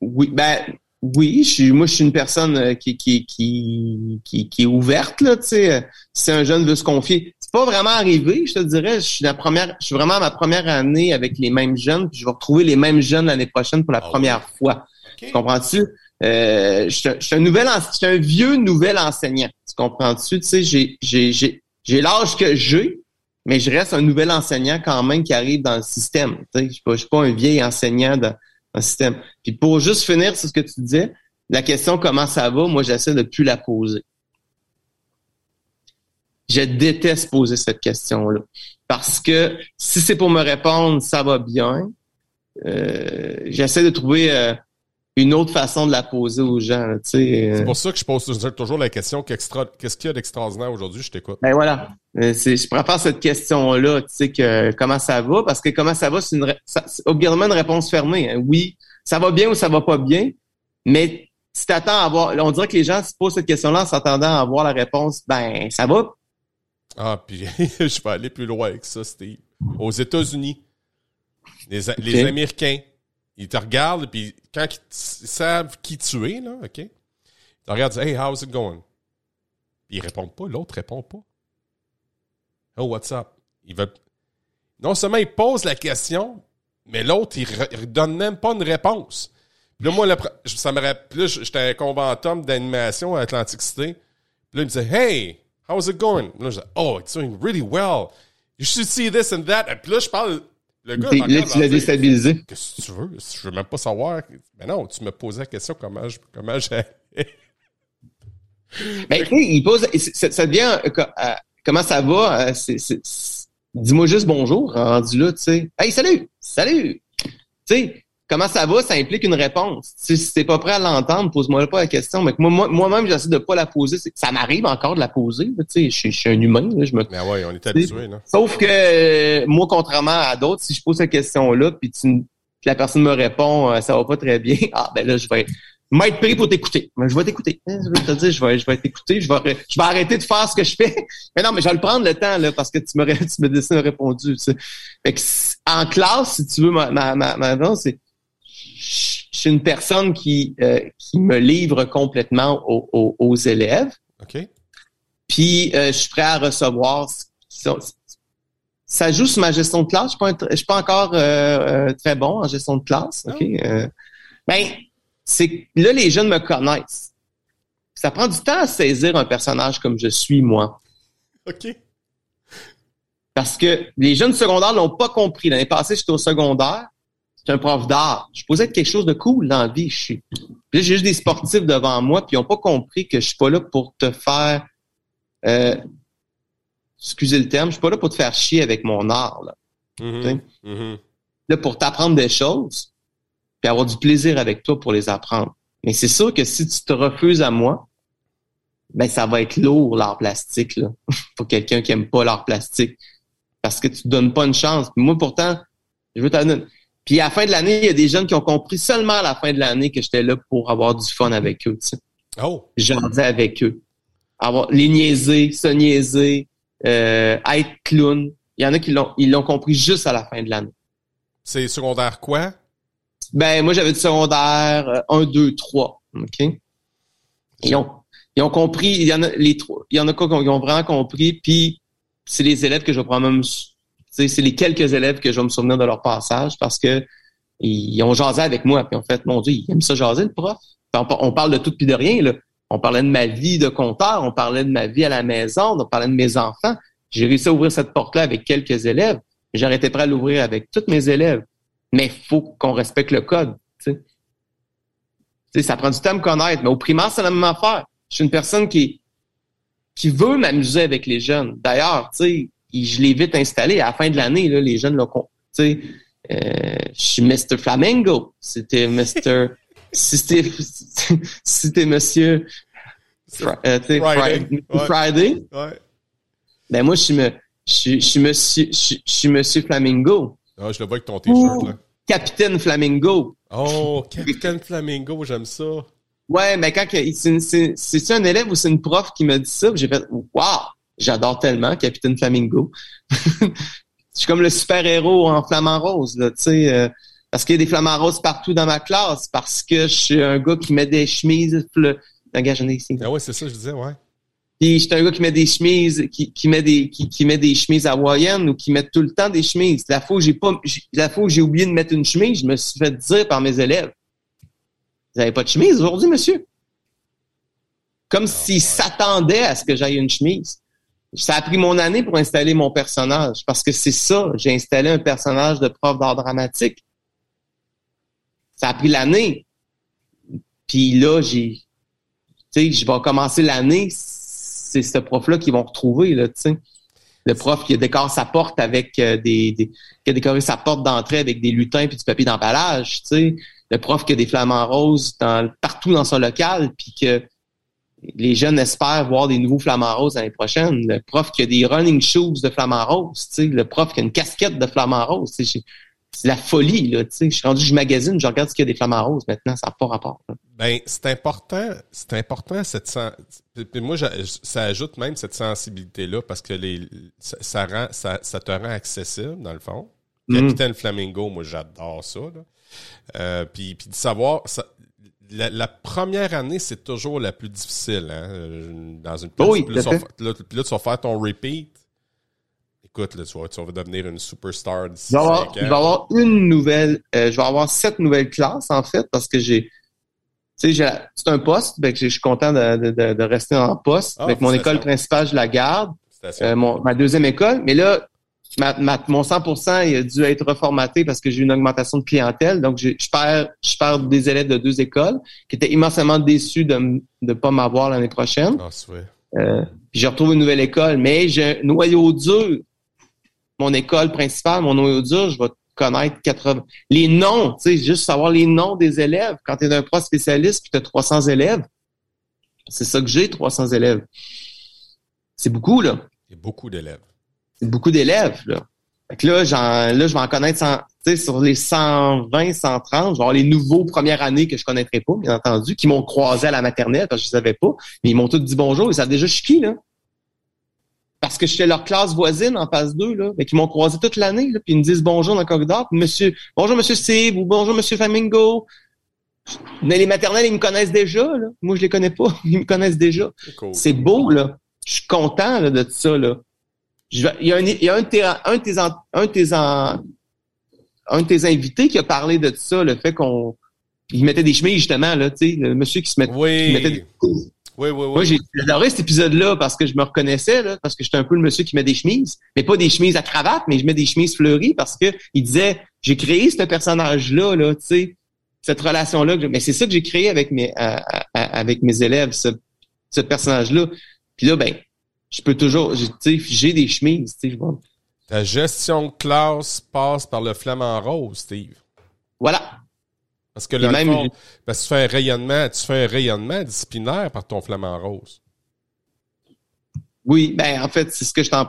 oui, ben oui, je suis, moi je suis une personne euh, qui, qui, qui, qui, est ouverte, là, tu sais. Si un jeune veut se confier, pas vraiment arrivé, je te dirais. Je suis la première, je suis vraiment à ma première année avec les mêmes jeunes, puis je vais retrouver les mêmes jeunes l'année prochaine pour la Ah première fois. OK. Tu comprends-tu? Euh, je suis un- nouvel, je suis un vieux nouvel enseignant. Tu comprends-tu? Tu sais, j'ai, j'ai, j'ai, j'ai l'âge que j'ai, mais je reste un nouvel enseignant quand même qui arrive dans le système. Tu sais, je suis pas, suis pas un vieil enseignant dans, dans le système. Puis pour juste finir sur ce que tu disais, la question comment ça va, moi j'essaie de plus la poser. Je déteste poser cette question-là. Parce que si c'est pour me répondre ça va bien, euh, j'essaie de trouver euh, une autre façon de la poser aux gens. là, Tu sais, euh. C'est pour ça que je pose toujours la question qu'est-ce qu'il y a d'extraordinaire aujourd'hui? Je t'écoute. Ben voilà. Euh, je préfère cette question-là, tu sais, que comment ça va, parce que comment ça va, c'est une ça- obligatoirement une réponse fermée. hein. Oui, ça va bien ou ça va pas bien, mais si t'attends à avoir, on dirait que les gens se posent cette question-là en s'attendant à avoir la réponse, ben ça va. Ah, puis je vais aller plus loin que ça, Steve. Aux États-Unis, les, les Américains, ils te regardent, puis quand ils, savent qui tu es, là, OK? Ils te regardent, Hey, how's it going? Puis ils répondent pas, l'autre répond pas. Oh, what's up? Ils veulent... Non seulement ils posent la question, mais l'autre, il, il donne même pas une réponse. Puis là, moi, ça me rappelle, j'étais un conventum d'animation à Atlantic City. Puis là, il me disait, Hey, how's it going? Là, je disais, Oh, it's doing really well. You should see this and that. Puis là, je parle, le gars, Là, tu l'as déstabilisé. Qu'est-ce que tu veux? Je veux même pas savoir. Mais non, tu me posais la question comment je, comment j'ai. Ben, tu sais, il pose, ça devient, euh, euh, comment ça va? euh, Dis-moi juste bonjour, rendu là, tu sais. Hey, salut! Salut! Tu sais, comment ça va? Ça implique une réponse. Tu sais, si t'es pas prêt à l'entendre, pose-moi pas la question. Mais moi, moi-même, j'essaie de pas la poser. Ça m'arrive encore de la poser, là, tu sais. Je suis- un humain, là, je me Mais ouais, on est habitué, là. Sauf que euh, moi, contrairement à d'autres, si je pose cette question-là, puis tu, la personne me répond euh, ça va pas très bien, ah ben là, je vais m'être pris pour t'écouter. Mais je vais t'écouter. Hein, Je vais te dire, je vais, je vais t'écouter, je vais, arrê- je vais arrêter de faire ce que je fais. Mais non, mais je vais le prendre le temps, là, parce que tu me, tu me répondu. Tu sais. Fait que en classe, si tu veux, ma, ma, ma, ma réponse, c'est suis une personne qui, euh, qui me livre complètement aux, aux, aux élèves. OK? Puis euh, je suis prêt à recevoir. ce qui sont- Ça joue sur ma gestion de classe. Je je suis pas encore euh, très bon en gestion de classe. Ok? Euh, ben, c'est que là les jeunes me connaissent. Ça prend du temps à saisir un personnage comme je suis moi, OK. parce que les jeunes secondaires l'ont pas compris. L'année passée, j'étais au secondaire. J'étais un prof d'art. Je posais être quelque chose de cool dans la vie. Je suis. Puis j'ai juste des sportifs devant moi, puis ils ont pas compris que je suis pas là pour te faire euh, excusez le terme, je suis pas là pour te faire chier avec mon art. Là, Mhm. Mhm. là pour t'apprendre des choses, puis avoir du plaisir avec toi pour les apprendre. Mais c'est sûr que si tu te refuses à moi, ben ça va être lourd l'art plastique là, pour quelqu'un qui aime pas l'art plastique, parce que tu te donnes pas une chance. Puis moi pourtant, je veux t'en donner. Puis à la fin de l'année, il y a des jeunes qui ont compris seulement à la fin de l'année que j'étais là pour avoir du fun avec eux. Tu sais. Oh! Dis avec eux. Avoir les niaiser, se niaiser, euh, être clown. Il y en a qui l'ont ils l'ont compris juste à la fin de l'année. C'est secondaire quoi? Ben moi j'avais du secondaire euh, 1 2 3, OK? Ils ont ils ont compris, il y en a les trois, il y en a quoi qui ont vraiment compris puis c'est les élèves que je vais probablement c'est les quelques élèves que je vais me souvenir de leur passage parce que ils ont jasé avec moi puis en fait mon dieu, ils aiment ça jaser le prof. On, par- on parle de tout puis de rien là. On parlait de ma vie de compteur, on parlait de ma vie à la maison, on parlait de mes enfants. J'ai réussi à ouvrir cette porte-là avec quelques élèves. J'aurais été prêt à l'ouvrir avec tous mes élèves. Mais il faut qu'on respecte le code. Tu sais. Tu sais, ça prend du temps à me connaître. Mais au primaire, c'est la même affaire. Je suis une personne qui, qui veut m'amuser avec les jeunes. D'ailleurs, tu sais, je l'ai vite installé. À la fin de l'année, les jeunes l'ont sais, euh, je suis Mr. Flamingo. C'était Mr. si c'était si c'était Monsieur Fri- euh, Friday. Fri- Ouais. Friday, Ouais. ben moi, je suis, me, je, suis- je suis Monsieur je, suis- je suis Monsieur Flamingo. Ah, je le vois avec ton t-shirt, là. Capitaine Flamingo. Oh, Capitaine Flamingo, j'aime ça. Ouais, mais quand que- c'est un élève ou c'est une prof qui m'a dit ça, j'ai fait waouh, j'adore tellement Capitaine Flamingo. je suis comme le super héros en flamant rose là, tu sais, euh, parce qu'il y a des flamants roses partout dans ma classe, parce que je suis un gars qui met des chemises. Le... Regarde, j'en ai ici. Ah ouais, c'est ça, je disais, ouais. Puis j'étais un gars qui met des chemises, qui, qui met des qui, qui met des chemises hawaïennes ou qui met tout le temps des chemises. La fois où j'ai pas la fois où j'ai oublié de mettre une chemise, je me suis fait dire par mes élèves Vous avez pas de chemise aujourd'hui, monsieur? Comme s'ils s'attendaient à ce que j'aille une chemise. Ça a pris mon année pour installer mon personnage, parce que c'est ça, j'ai installé un personnage de prof d'art dramatique. Ça a pris l'année. Puis là, j'ai, tu sais, je vais commencer l'année, c'est ce prof-là qu'ils vont retrouver, là, tu sais. Le prof qui décore sa porte avec euh, des, qui a décoré sa porte d'entrée avec des lutins puis du papier d'emballage, tu sais. Le prof qui a des flamants roses dans, partout dans son local puis que les jeunes espèrent voir des nouveaux flamants roses l'année prochaine. Le prof qui a des running shoes de flamants roses. Le prof qui a une casquette de flamants roses, c'est la folie, là. Je suis rendu, je magasine, je regarde ce qu'il y a des flamants roses maintenant, ça n'a pas rapport. Ben, c'est important, c'est important cette sens... Puis moi, ça ajoute même cette sensibilité-là parce que les, ça, rend, ça, ça, te rend accessible, dans le fond. Mm. Capitaine Flamingo, moi, j'adore ça, là. Euh, puis, puis de savoir, ça, la, première année, c'est toujours la plus difficile, hein, dans une oui, puis là, là, tu vas faire ton repeat. Écoute, là, tu, vas, tu vas devenir une superstar d'ici il, va il va y avoir une nouvelle, euh, je vais avoir sept nouvelles classes, en fait, parce que j'ai, tu sais, c'est un poste, ben, je suis content de, de, de, rester en poste. avec mon école principale, je la garde. Euh, mon, ma deuxième école, mais là, ma, ma, mon 100% il a dû être reformaté parce que j'ai eu une augmentation de clientèle. Donc, je, je, perds, je perds des élèves de deux écoles qui étaient immensément déçus de ne pas m'avoir l'année prochaine. Ah, euh, puis je retrouve une nouvelle école, mais j'ai un noyau dur mon école principale, mon noyau dur, je vais connaître 80. Les noms, tu sais, juste savoir les noms des élèves. Quand tu es un prof spécialiste puis tu as 300 élèves, c'est ça que j'ai, 300 élèves. C'est beaucoup, là. C'est beaucoup d'élèves. C'est beaucoup d'élèves, là. Fait que là, là, je vais en connaître sur les 120, 130, je vais avoir les nouveaux premières années que je connaîtrais pas, bien entendu, qui m'ont croisé à la maternelle parce que je savais pas. Mais ils m'ont tous dit bonjour, ils savent déjà je suis qui, là parce que j'étais leur classe voisine en phase 2, là, mais qui m'ont croisé toute l'année, puis ils me disent bonjour dans le corridor, monsieur, bonjour monsieur Steve, ou bonjour monsieur Flamingo. Mais les maternelles, ils me connaissent déjà, là. Moi, je les connais pas. Ils me connaissent déjà. C'est beau, là. Je suis content là, de ça, là. Il y a un, il y a un, de tes, un, tes, un, tes, un de tes invités qui a parlé de ça, le fait qu'on il mettait des chemises, justement, là, tu sais, le monsieur qui se met, oui. qui mettait des oui, oui, oui. Moi, j'ai adoré cet épisode-là parce que je me reconnaissais, là, parce que j'étais un peu le monsieur qui met des chemises, mais pas des chemises à cravate, mais je mets des chemises fleuries parce que il disait, j'ai créé ce personnage-là, là, tu sais, cette relation-là. Mais c'est ça que j'ai créé avec mes, avec mes élèves, ce, ce personnage-là. Puis là, ben, je peux toujours, tu sais, j'ai des chemises, tu sais. Ta gestion de classe passe par le flamant rose, Steve. Voilà. Parce que là, même, parce que tu fais un rayonnement, tu fais un rayonnement disciplinaire par ton flamant rose. Oui, ben en fait, c'est ce que je t'en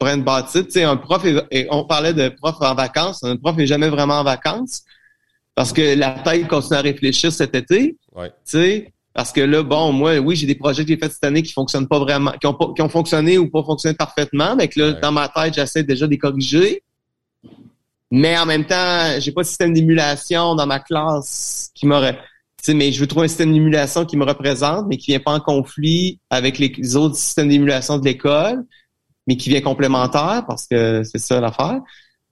de bâtir. Tu sais, un prof, on parlait de prof en vacances. Un prof n'est jamais vraiment en vacances parce que la tête continue à réfléchir cet été. Ouais. Tu sais, parce que là, bon, moi, oui, j'ai des projets que j'ai faits cette année qui fonctionnent pas vraiment, qui ont, pas, qui ont fonctionné ou pas fonctionné parfaitement, mais que là, dans ma tête, j'essaie déjà de les corriger. Mais en même temps, j'ai pas de système d'émulation dans ma classe qui m'aurait. Mais je veux trouver un système d'émulation qui me représente, mais qui vient pas en conflit avec les autres systèmes d'émulation de l'école, mais qui vient complémentaire parce que c'est ça l'affaire.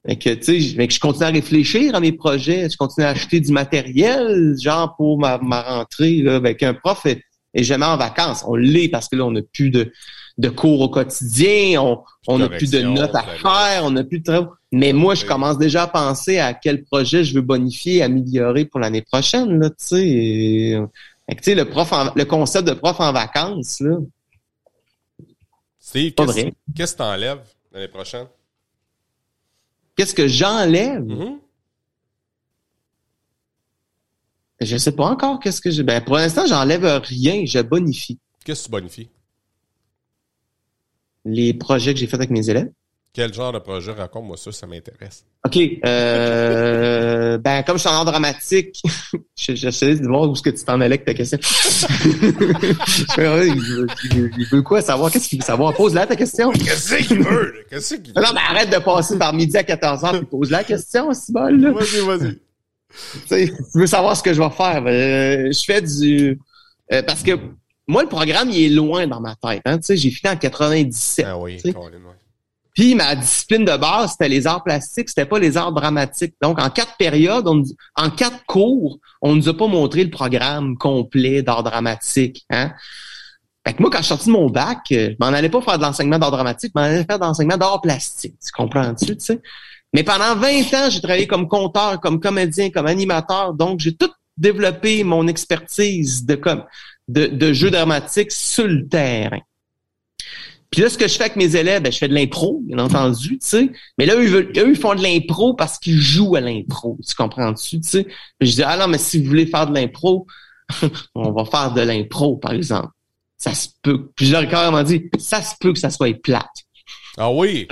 Et que, tu sais, que je continue à réfléchir à mes projets, je continue à acheter du matériel, genre pour ma, ma rentrée, là, avec un prof est, jamais en vacances. On l'est parce que là, on n'a plus de, de cours au quotidien, on on n'a plus de notes à faire, on n'a plus de travail. Mais moi, je commence déjà à penser à quel projet je veux bonifier, améliorer pour l'année prochaine, là, tu sais. Tu sais, le prof le concept de prof en vacances, là. Steve, qu'est-ce que tu enlèves l'année prochaine? Qu'est-ce que j'enlève? Mm-hmm. Je sais pas encore qu'est-ce que je. Ben, pour l'instant, j'enlève rien, je bonifie. Qu'est-ce que tu bonifies? les projets que j'ai faits avec mes élèves. Quel genre de projet? Raconte-moi ça, ça m'intéresse. OK. Euh, ben, comme je suis en dramatique, j'essaie de voir où est-ce que tu t'en allais avec ta question. il, veut, quoi savoir? Qu'est-ce qu'il veut savoir? Pose-la ta question. Qu'est-ce qu'il veut? Qu'est-ce qu'il veut? Non, mais arrête de passer par midi à 14h et pose la question, là. Vas-y, vas-y. tu veux savoir ce que je vais faire? Euh, je fais du... Euh, parce que moi, le programme, il est loin dans ma tête. Hein? Tu sais, j'ai fini en 97. Ah oui, même, ouais. Puis ma discipline de base, c'était les arts plastiques, c'était pas les arts dramatiques. Donc, en quatre périodes, en quatre cours, on nous a pas montré le programme complet d'art dramatique. Hein? Fait que moi, quand je suis sorti de mon bac, euh, je m'en allais pas faire de l'enseignement d'art dramatique, je m'en allais faire de l'enseignement d'art plastique. Tu comprends-tu, tu sais? Mais pendant 20 ans, j'ai travaillé comme conteur, comme comédien, comme animateur. Donc, j'ai tout développé mon expertise de, comme, de, de jeu dramatique sur le terrain. Puis là, ce que je fais avec mes élèves, ben, je fais de l'impro, bien entendu, tu sais. Mais là, eux, veulent- eux, ils font de l'impro parce qu'ils jouent à l'impro. Tu comprends-tu, tu sais? Puis je dis, ah non, mais si vous voulez faire de l'impro, on va faire de l'impro, par exemple. Ça se peut. Puis je leur ai carrément dit, ça se peut que ça soit plate. Ah oui!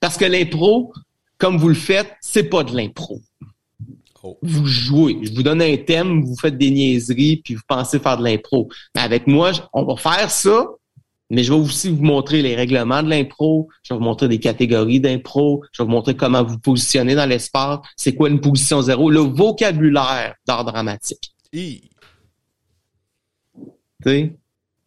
Parce que l'impro, comme vous le faites, c'est pas de l'impro. Oh. Vous jouez. Je vous donne un thème, vous faites des niaiseries, puis vous pensez faire de l'impro. Mais avec moi, on va faire ça, mais je vais aussi vous montrer les règlements de l'impro, je vais vous montrer des catégories d'impro, je vais vous montrer comment vous positionner dans l'espace, c'est quoi une position zéro, le vocabulaire d'art dramatique. Tu sais?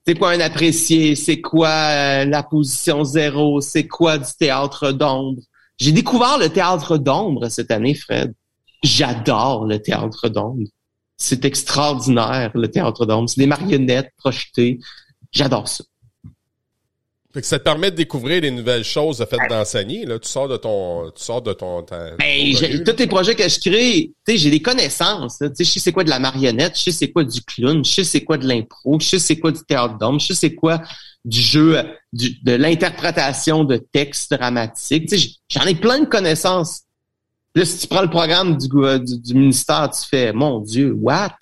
C'est quoi un apprécié? C'est quoi euh, la position zéro? C'est quoi du théâtre d'ombre? J'ai découvert le théâtre d'ombre cette année, Fred. J'adore le théâtre d'ombre. C'est extraordinaire, le théâtre d'ombre. C'est des marionnettes projetées. J'adore ça. Fait que ça te permet de découvrir des nouvelles choses de fait d'enseigner. Là, tu sors de ton, tu sors de ton. ta- Ben, ton j'ai- revue, tous les projets que je crée, tu sais, j'ai des connaissances. Tu sais, je sais c'est quoi de la marionnette, je sais c'est quoi du clown, je sais c'est quoi de l'impro, je sais c'est quoi du théâtre d'ombre, je sais c'est quoi du jeu, euh, du- de l'interprétation de textes dramatiques. Tu sais, j'en ai plein de connaissances. Là, si tu prends le programme du, du ministère, tu fais, mon Dieu, what?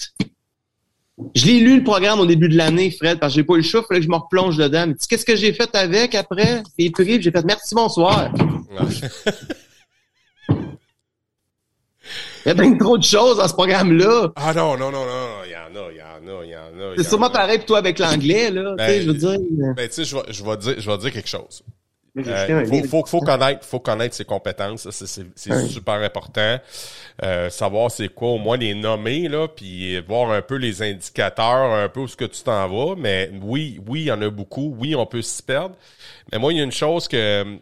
Je l'ai lu le programme au début de l'année, Fred, parce que j'ai pas eu le choix, fallait que je me replonge dedans. Mais tu sais, qu'est-ce que j'ai fait avec après? Pris, puis j'ai fait merci, bonsoir. Il y a bien trop de choses dans ce programme-là. Ah non, non, non, non, il y en a, il y en a, il y en a. C'est en sûrement pareil pour toi avec l'anglais, là. Ben, tu sais, je veux dire. Ben, tu sais, je vais, je vais dire, je vais dire quelque chose. Euh, un faut, faut, faut connaître, faut connaître ses compétences. C'est, super important. Euh, savoir c'est quoi, au moins les nommer là, puis voir un peu les indicateurs, un peu où ce que tu t'en vas. Mais oui, oui, il y en a beaucoup. Oui, on peut s'y perdre. Mais moi, il y a une chose que,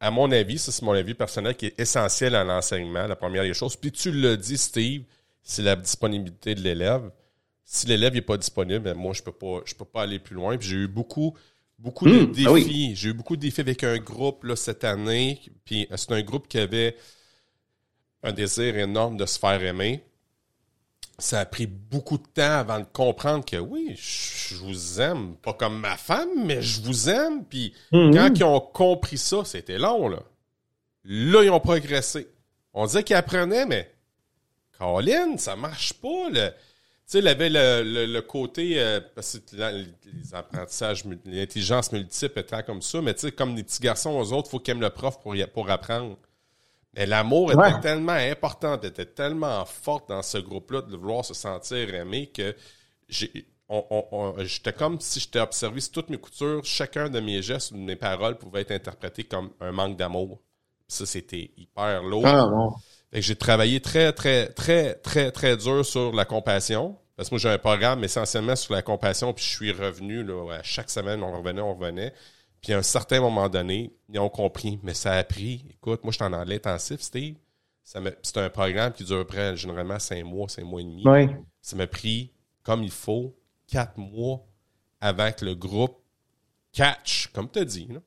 à mon avis, ça c'est mon avis personnel, qui est essentiel à l'enseignement. La première des choses. Puis tu l'as dit, Steve, c'est la disponibilité de l'élève. Si l'élève n'est pas disponible, ben, moi je peux pas, je peux pas aller plus loin. Puis j'ai eu beaucoup beaucoup de défis. ah oui. J'ai eu beaucoup de défis avec un groupe là, cette année. Puis euh, c'est un groupe qui avait un désir énorme de se faire aimer. Ça a pris beaucoup de temps avant de comprendre que oui, je je vous aime, pas comme ma femme, mais je vous aime. Puis Mhm. quand ils ont compris ça, c'était long, là. Là, ils ont progressé. On disait qu'ils apprenaient, mais Colin, ça marche pas. Le... Tu sais, il avait le, le, le côté, euh, parce que les apprentissages, l'intelligence multiple étant comme ça, mais tu sais, comme les petits garçons, aux autres, il faut qu'ils aiment le prof pour, y- pour apprendre. Mais l'amour était tellement important, était tellement forte dans ce groupe-là de vouloir se sentir aimé que j'ai, on, on- on- j'étais comme si j'étais observé sur toutes mes coutures, chacun de mes gestes ou de mes paroles pouvait être interprété comme un manque d'amour. Ça, c'était hyper lourd. Ah, bon. J'ai travaillé très, très, très, très, très dur sur la compassion. Parce que moi, j'ai un programme essentiellement sur la compassion, puis je suis revenu là, à chaque semaine, on revenait, on revenait. Puis à un certain moment donné, ils ont compris, mais ça a pris. Écoute, moi, je suis en anglais intensif, Steve. C'est un programme qui dure près, généralement cinq mois, cinq mois et demi. Ça m'a pris, comme il faut, quatre mois avant que le groupe catch, comme tu as dit, là,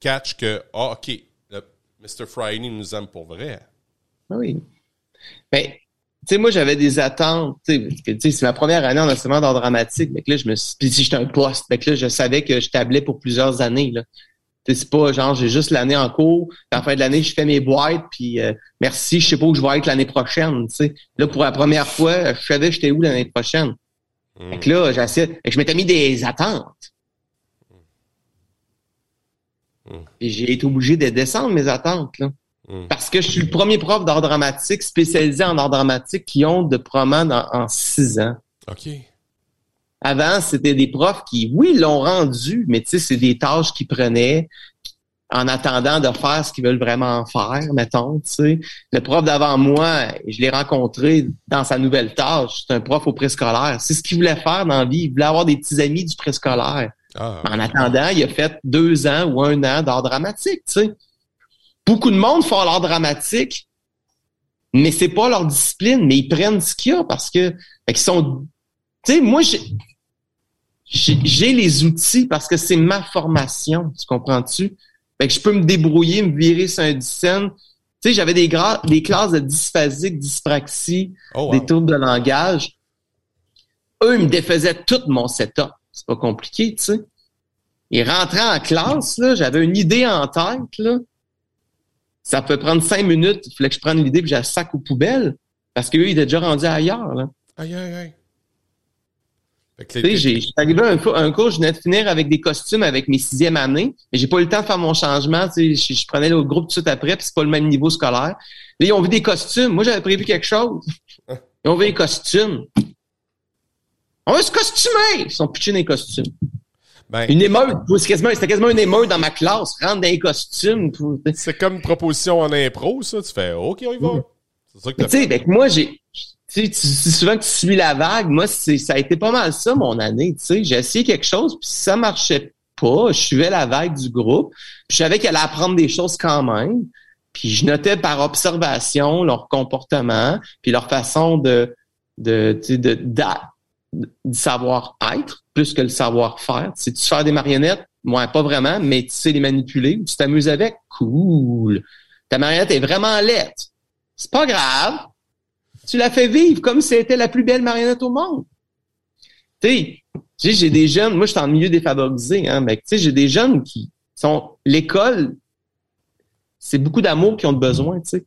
catch que, ah, OK, le Mr. Friday nous aime pour vrai. Ah Oui. Ben, tu sais, moi, j'avais des attentes. Tu sais, c'est ma première année en enseignement d'art dramatique. Mais que là, je me suis. Puis si j'étais un poste, fait que là, je savais que je tablais pour plusieurs années. Là. Tu sais, c'est pas genre j'ai juste l'année en cours, puis à la fin de l'année, je fais mes boîtes, puis euh, merci, je sais pas où je vais être l'année prochaine. Sais. Là, pour la première fois, je savais j'étais où l'année prochaine. Mm. Fait que là, que je m'étais mis des attentes. Mm. Et j'ai été obligé de descendre mes attentes. Là. Mm. Parce que je suis le premier prof d'art dramatique spécialisé en art dramatique qui ont de proman en, en six ans. OK. Avant, c'était des profs qui, oui, l'ont rendu, mais tu sais, c'est des tâches qu'ils prenaient. en attendant de faire ce qu'ils veulent vraiment faire, mettons, tu sais. Le prof d'avant moi, je l'ai rencontré dans sa nouvelle tâche. C'est un prof au préscolaire. C'est ce qu'il voulait faire dans la vie. Il voulait avoir des petits amis du préscolaire. Ah, en attendant, il a fait deux ans ou un an d'art dramatique, tu sais. Beaucoup de monde font l'art dramatique, mais c'est pas leur discipline, mais ils prennent ce qu'il y a parce que, ils sont, tu sais, moi, j'ai les outils parce que c'est ma formation, tu comprends-tu? Fait que je peux me débrouiller, me virer sur un scène. Tu sais, j'avais des, des classes de dysphasique, dyspraxie, oh, des troubles de langage. Eux, ils me défaisaient tout mon setup. C'est pas compliqué, tu sais. Et rentrant en classe, là, j'avais une idée en tête, là. Ça peut prendre cinq minutes. Il fallait que je prenne l'idée puis je la sac aux poubelles. Parce qu'eux, ils étaient déjà rendus ailleurs, là. Aïe, aïe, aïe. J'ai arrivé un, un cours, je venais de finir avec des costumes avec mes sixièmes années, mais j'ai pas eu le temps de faire mon changement. Je, je prenais le groupe tout de suite après, puis c'est pas le même niveau scolaire. Là, ils ont vu des costumes. Moi, j'avais prévu quelque chose. Ils ont vu des costumes. On va se costumer! Ils sont pitchés dans les costumes. Ben, une émeute, c'était quasiment, quasiment une émeute dans ma classe, rentre dans les costumes. C'est comme une proposition en impro, ça. Tu fais OK, on y va. C'est ça que tu sais, moi, j'ai tu sais, souvent que tu suis la vague, moi, ça a été pas mal ça, mon année, tu sais. J'ai essayé quelque chose, puis ça marchait pas, je suivais la vague du groupe, puis je savais qu'elle allait apprendre des choses quand même, puis je notais par observation leur comportement, puis leur façon de, de, tu sais, de, de, savoir-être, plus que le savoir-faire. Sais, tu fais des marionnettes? Moi, pas vraiment, mais tu sais les manipuler, tu t'amuses avec? Cool. Ta marionnette est vraiment laide. C'est pas grave tu l'as fait vivre comme si c'était la plus belle marionnette au monde. Tu sais, j'ai des jeunes, moi je suis en milieu défavorisé, hein, mais tu sais, j'ai des jeunes qui sont l'école, c'est beaucoup d'amour qu'ils ont besoin, tu sais.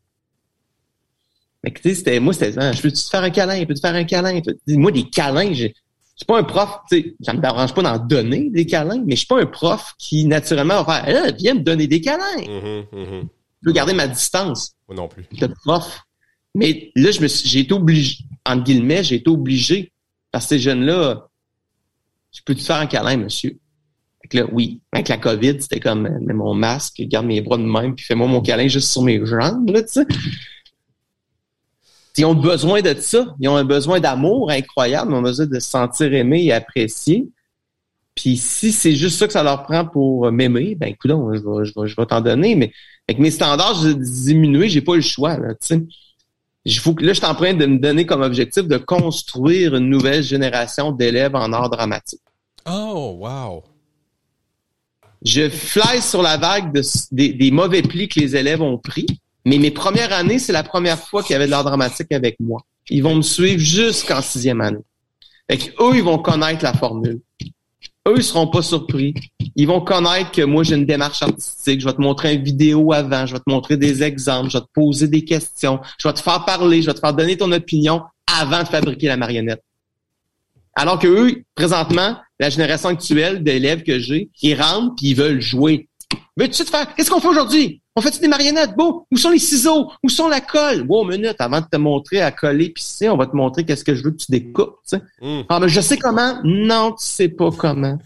Mais tu sais, c'était moi, c'était hein, je peux te faire un câlin, je peux te faire un câlin? Moi, des câlins, je suis pas un prof, tu sais, ça me dérange pas d'en donner des câlins, mais je suis pas un prof qui naturellement va faire eh, viens me donner des câlins. Mm-hmm, mm-hmm. Je veux garder ma distance. Moi non plus. Le prof. Mais là, je me j'ai été obligé, entre guillemets, j'ai été obligé, parce que ces jeunes-là, je peux te faire un câlin, monsieur? Fait là, oui. Avec la COVID, c'était comme, mets mon masque, garde mes bras de même, puis fais-moi mon câlin juste sur mes jambes, là, tu sais. Ils ont besoin de ça. Ils ont un besoin d'amour incroyable. Ils ont besoin de se sentir aimés et appréciés. Puis si c'est juste ça que ça leur prend pour m'aimer, ben écoute, je vais, je vais, je vais t'en donner. Mais avec mes standards diminués, j'ai pas le choix. Là, il faut que là, je suis en train de me donner comme objectif de construire une nouvelle génération d'élèves en art dramatique. Oh, wow! Je fly sur la vague des, mauvais plis que les élèves ont pris, mais mes premières années, c'est la première fois qu'il y avait de l'art dramatique avec moi. Ils vont me suivre jusqu'en sixième année. Fait eux, ils vont connaître la formule eux, ils seront pas surpris. Ils vont connaître que moi, j'ai une démarche artistique. Je vais te montrer une vidéo avant. Je vais te montrer des exemples. Je vais te poser des questions. Je vais te faire parler. Je vais te faire donner ton opinion avant de fabriquer la marionnette. Alors que eux, présentement, la génération actuelle d'élèves que j'ai, ils rentrent puis ils veulent jouer. Mais tu sais faire, qu'est-ce qu'on fait aujourd'hui? On fait des marionnettes? Bon, où sont les ciseaux? Où sont la colle? Bon, minute, avant de te montrer à coller, puis sais, on va te montrer qu'est-ce que je veux que tu découpes. Tu sais. Hmm. Ah, mais je sais comment? Non, tu sais pas comment.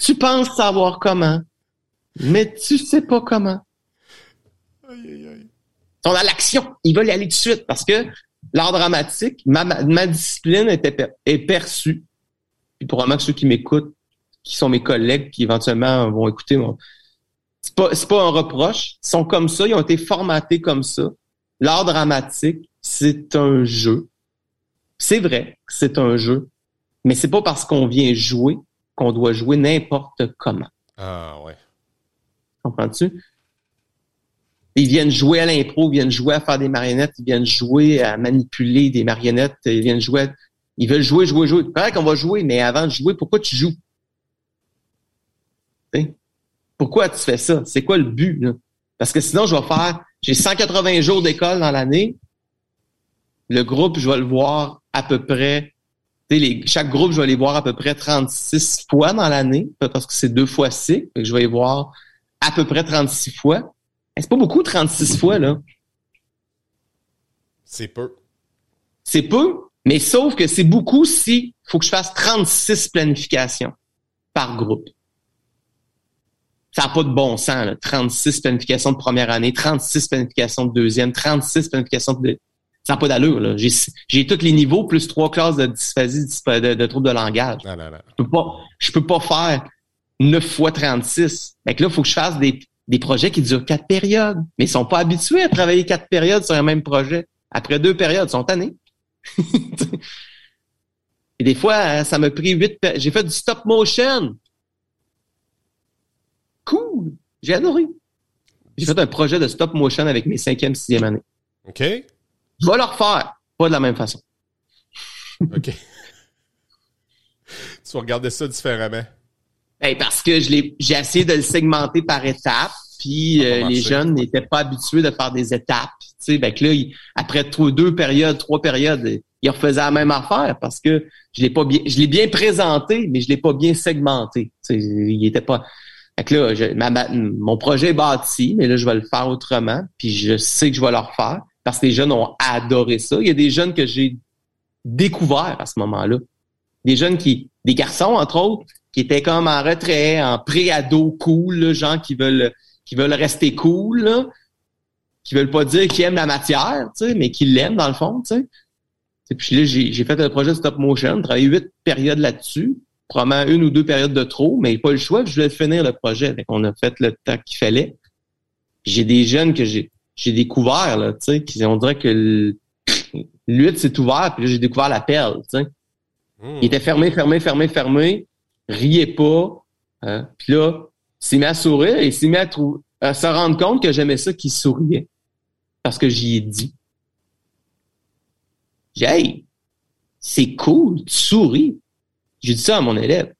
Tu penses savoir comment, mais tu sais pas comment. Aïe, aïe, aïe. On a l'action. Ils veulent y aller tout de suite parce que l'art dramatique, ma, ma discipline était, est perçue. Puis probablement que ceux qui m'écoutent, qui sont mes collègues, qui éventuellement vont écouter mon, c'est pas, pas un reproche. Ils sont comme ça, ils ont été formatés comme ça. L'art dramatique, c'est un jeu. C'est vrai que c'est un jeu, mais c'est pas parce qu'on vient jouer qu'on doit jouer n'importe comment. Ah ouais. Comprends-tu? Ils viennent jouer à l'impro, ils viennent jouer à faire des marionnettes, ils viennent jouer à manipuler des marionnettes, ils viennent jouer, ils veulent jouer, jouer, jouer. C'est qu'on va jouer, mais avant de jouer, pourquoi tu joues? Pourquoi tu fais ça? C'est quoi le but? Parce que sinon, je vais faire, j'ai 180 jours d'école dans l'année. Le groupe, je vais le voir à peu près, les, chaque groupe, je vais les voir à peu près 36 fois dans l'année, parce que c'est deux fois six, je vais les voir à peu près 36 fois. C'est pas beaucoup 36 fois, là. C'est peu. C'est peu, mais sauf que c'est beaucoup si faut que je fasse 36 planifications par groupe. Ça n'a pas de bon sens. Là. 36 planifications de première année, 36 planifications de deuxième, 36 planifications de... Ça n'a pas d'allure. J'ai, j'ai tous les niveaux plus trois classes de dysphasie de, de troubles de langage. Non, non, non. Je peux pas, je peux pas faire 9 fois 36. Fait que là, il faut que je fasse des, des projets qui durent quatre périodes. Mais ils sont pas habitués à travailler quatre périodes sur un même projet. Après deux périodes, ils sont tannés. Et des fois, ça m'a pris huit... J'ai fait du stop motion. J'ai adoré. J'ai fait un projet de stop motion avec mes cinquième, sixième années. OK. Je vais le refaire. Pas de la même façon. OK. tu vas regarder ça différemment? Ben, parce que j'ai essayé de le segmenter par étapes, puis euh, les jeunes n'étaient pas habitués de faire des étapes. Tu sais, ben que là, après deux périodes, trois périodes, ils refaisaient la même affaire parce que je l'ai pas bien, je l'ai bien présenté, mais je l'ai pas bien segmenté. Tu sais, il était pas. Fait que là, je, mon projet est bâti, mais là, je vais le faire autrement, puis je sais que je vais le refaire parce que les jeunes ont adoré ça. Il y a des jeunes que j'ai découverts à ce moment-là. Des jeunes qui, des garçons, entre autres, qui étaient comme en retrait, en pré-ado cool, là, gens qui veulent qui veulent rester cool, là, qui veulent pas dire qu'ils aiment la matière, tu sais, mais qui l'aiment dans le fond, tu sais. Puis là, j'ai fait un projet stop motion, travaillé huit périodes là-dessus, probablement une ou deux périodes de trop, mais pas le choix, je voulais finir le projet. On a fait le temps qu'il fallait. J'ai des jeunes que j'ai j'ai découvert, là, tu sais, qui on dirait que l'huile s'est ouvert, puis là, j'ai découvert la perle, tu sais. Hmm. Il était fermé, fermé, fermé, fermé, riait pas. Hein. Puis là, il s'est mis à sourire et il s'est mis à, à se rendre compte que j'aimais ça qu'il souriait. Parce que j'y ai dit. J'ai hey, c'est cool, tu souris. J'ai dit ça à mon élève.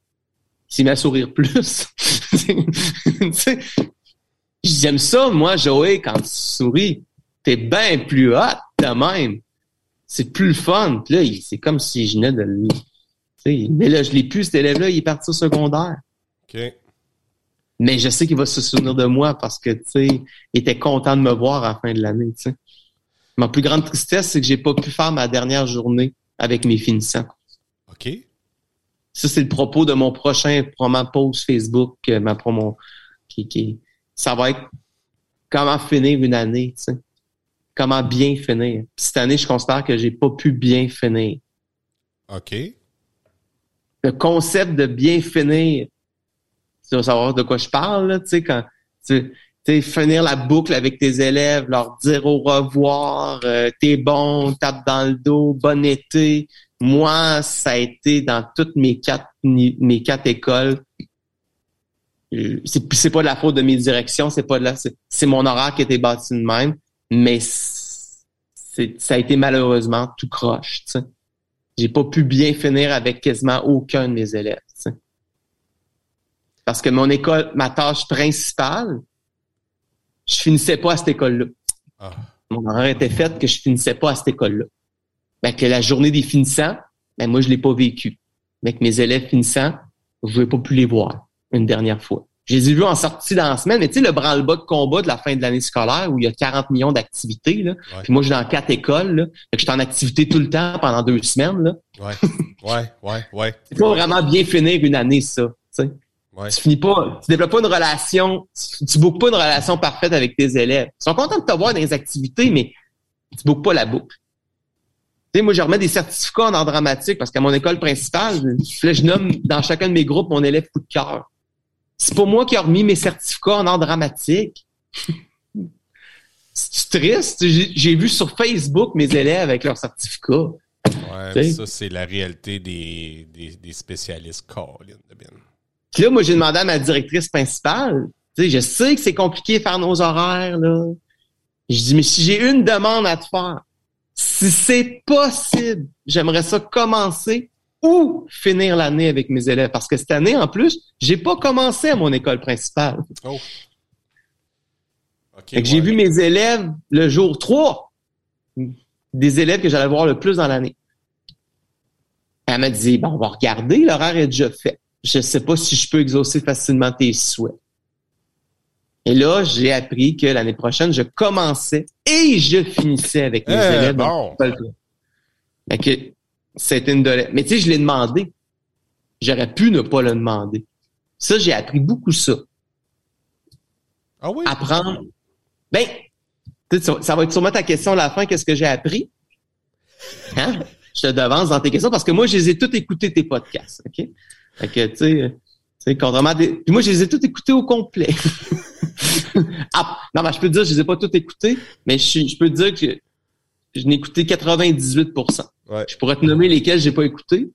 Mis à sourire plus. J'aime ça, moi, Joey, quand tu souris. T'es bien plus hot de même. C'est plus fun. Puis là, c'est comme si je venais de mais là, je l'ai plus, cet élève-là, il est parti au secondaire. OK. Mais je sais qu'il va se souvenir de moi parce que, tu sais, il était content de me voir à la fin de l'année, tu sais. Ma plus grande tristesse, c'est que j'ai pas pu faire ma dernière journée avec mes finissants. OK. Ça, c'est le propos de mon prochain promo post Facebook, euh, ma promo, qui, qui, ça va être comment finir une année, tu sais. Comment bien finir. cette année, je considère que j'ai pas pu bien finir. OK le concept de bien finir. Tu vas savoir de quoi je parle, tu sais, quand tu sais, finir la boucle avec tes élèves, leur dire au revoir, euh, t'es bon, tape dans le dos, bon été. Moi, ça a été dans toutes mes quatre mes quatre écoles. Euh, c'est c'est pas de la faute de mes directions, c'est pas de la c'est mon horaire qui était bâti de même, mais c'est ça a été malheureusement tout croche, tu sais j'ai pas pu bien finir avec quasiment aucun de mes élèves. Parce que mon école, ma tâche principale, je finissais pas à cette école-là. Ah. Mon horaire était fait que je finissais pas à cette école-là. Ben, que la journée des finissants, ben, moi, je l'ai pas vécu. Mais que mes élèves finissants, je n'ai pas pu les voir une dernière fois. Je les ai vus en sortie dans la semaine, mais tu sais, le branle-bas de combat de la fin de l'année scolaire où il y a 40 millions d'activités, là. Puis moi, je suis dans quatre écoles, là. Fait que j'étais en activité tout le temps pendant deux semaines, là. Ouais, ouais, ouais, ouais. C'est pas vraiment bien finir une année, ça, tu sais. Ouais. Tu finis pas, tu développes pas une relation, tu, tu boucles pas une relation parfaite avec tes élèves. Ils sont contents de te voir dans les activités, mais tu boucles pas la boucle. Tu sais, moi, je remets des certificats en art dramatique parce qu'à mon école principale, là, je nomme dans chacun de mes groupes mon élève coup de cœur. C'est pas moi qui ai remis mes certificats en art dramatique. C'est triste. J'ai vu sur Facebook mes élèves avec leurs certificats. Ouais, ça, c'est la réalité des, des, spécialistes Colin Puis là, moi, j'ai demandé à ma directrice principale. Tu sais, je sais que c'est compliqué de faire nos horaires, là. Je dis, mais si j'ai une demande à te faire, si c'est possible, j'aimerais ça commencer ou finir l'année avec mes élèves. Parce que cette année, en plus, j'ai pas commencé à mon école principale. Oh. j'ai vu mes élèves le jour 3, des élèves que j'allais voir le plus dans l'année. Elle m'a dit, bon, on va regarder, l'horaire est déjà fait. Je sais pas si je peux exaucer facilement tes souhaits. Et là, j'ai appris que l'année prochaine, je commençais et je finissais avec mes eh, élèves. Bon. que c'était une dolette. Mais tu sais, je l'ai demandé. J'aurais pu ne pas le demander. Ça, j'ai appris beaucoup ça. Ah oui? Apprendre. Ben, ça va être sûrement ta question à la fin, qu'est-ce que j'ai appris? Hein? Je te devance dans tes questions parce que moi, je les ai tous écoutés, tes podcasts. OK? Fait que, tu sais, c'est contrairement des... Puis moi, je les ai tous écoutés au complet. ah, non, mais je peux te dire, je les ai pas tous écoutés, mais je, je peux te dire que je n'ai écouté 98 ouais. Je pourrais te nommer lesquels j'ai pas écouté.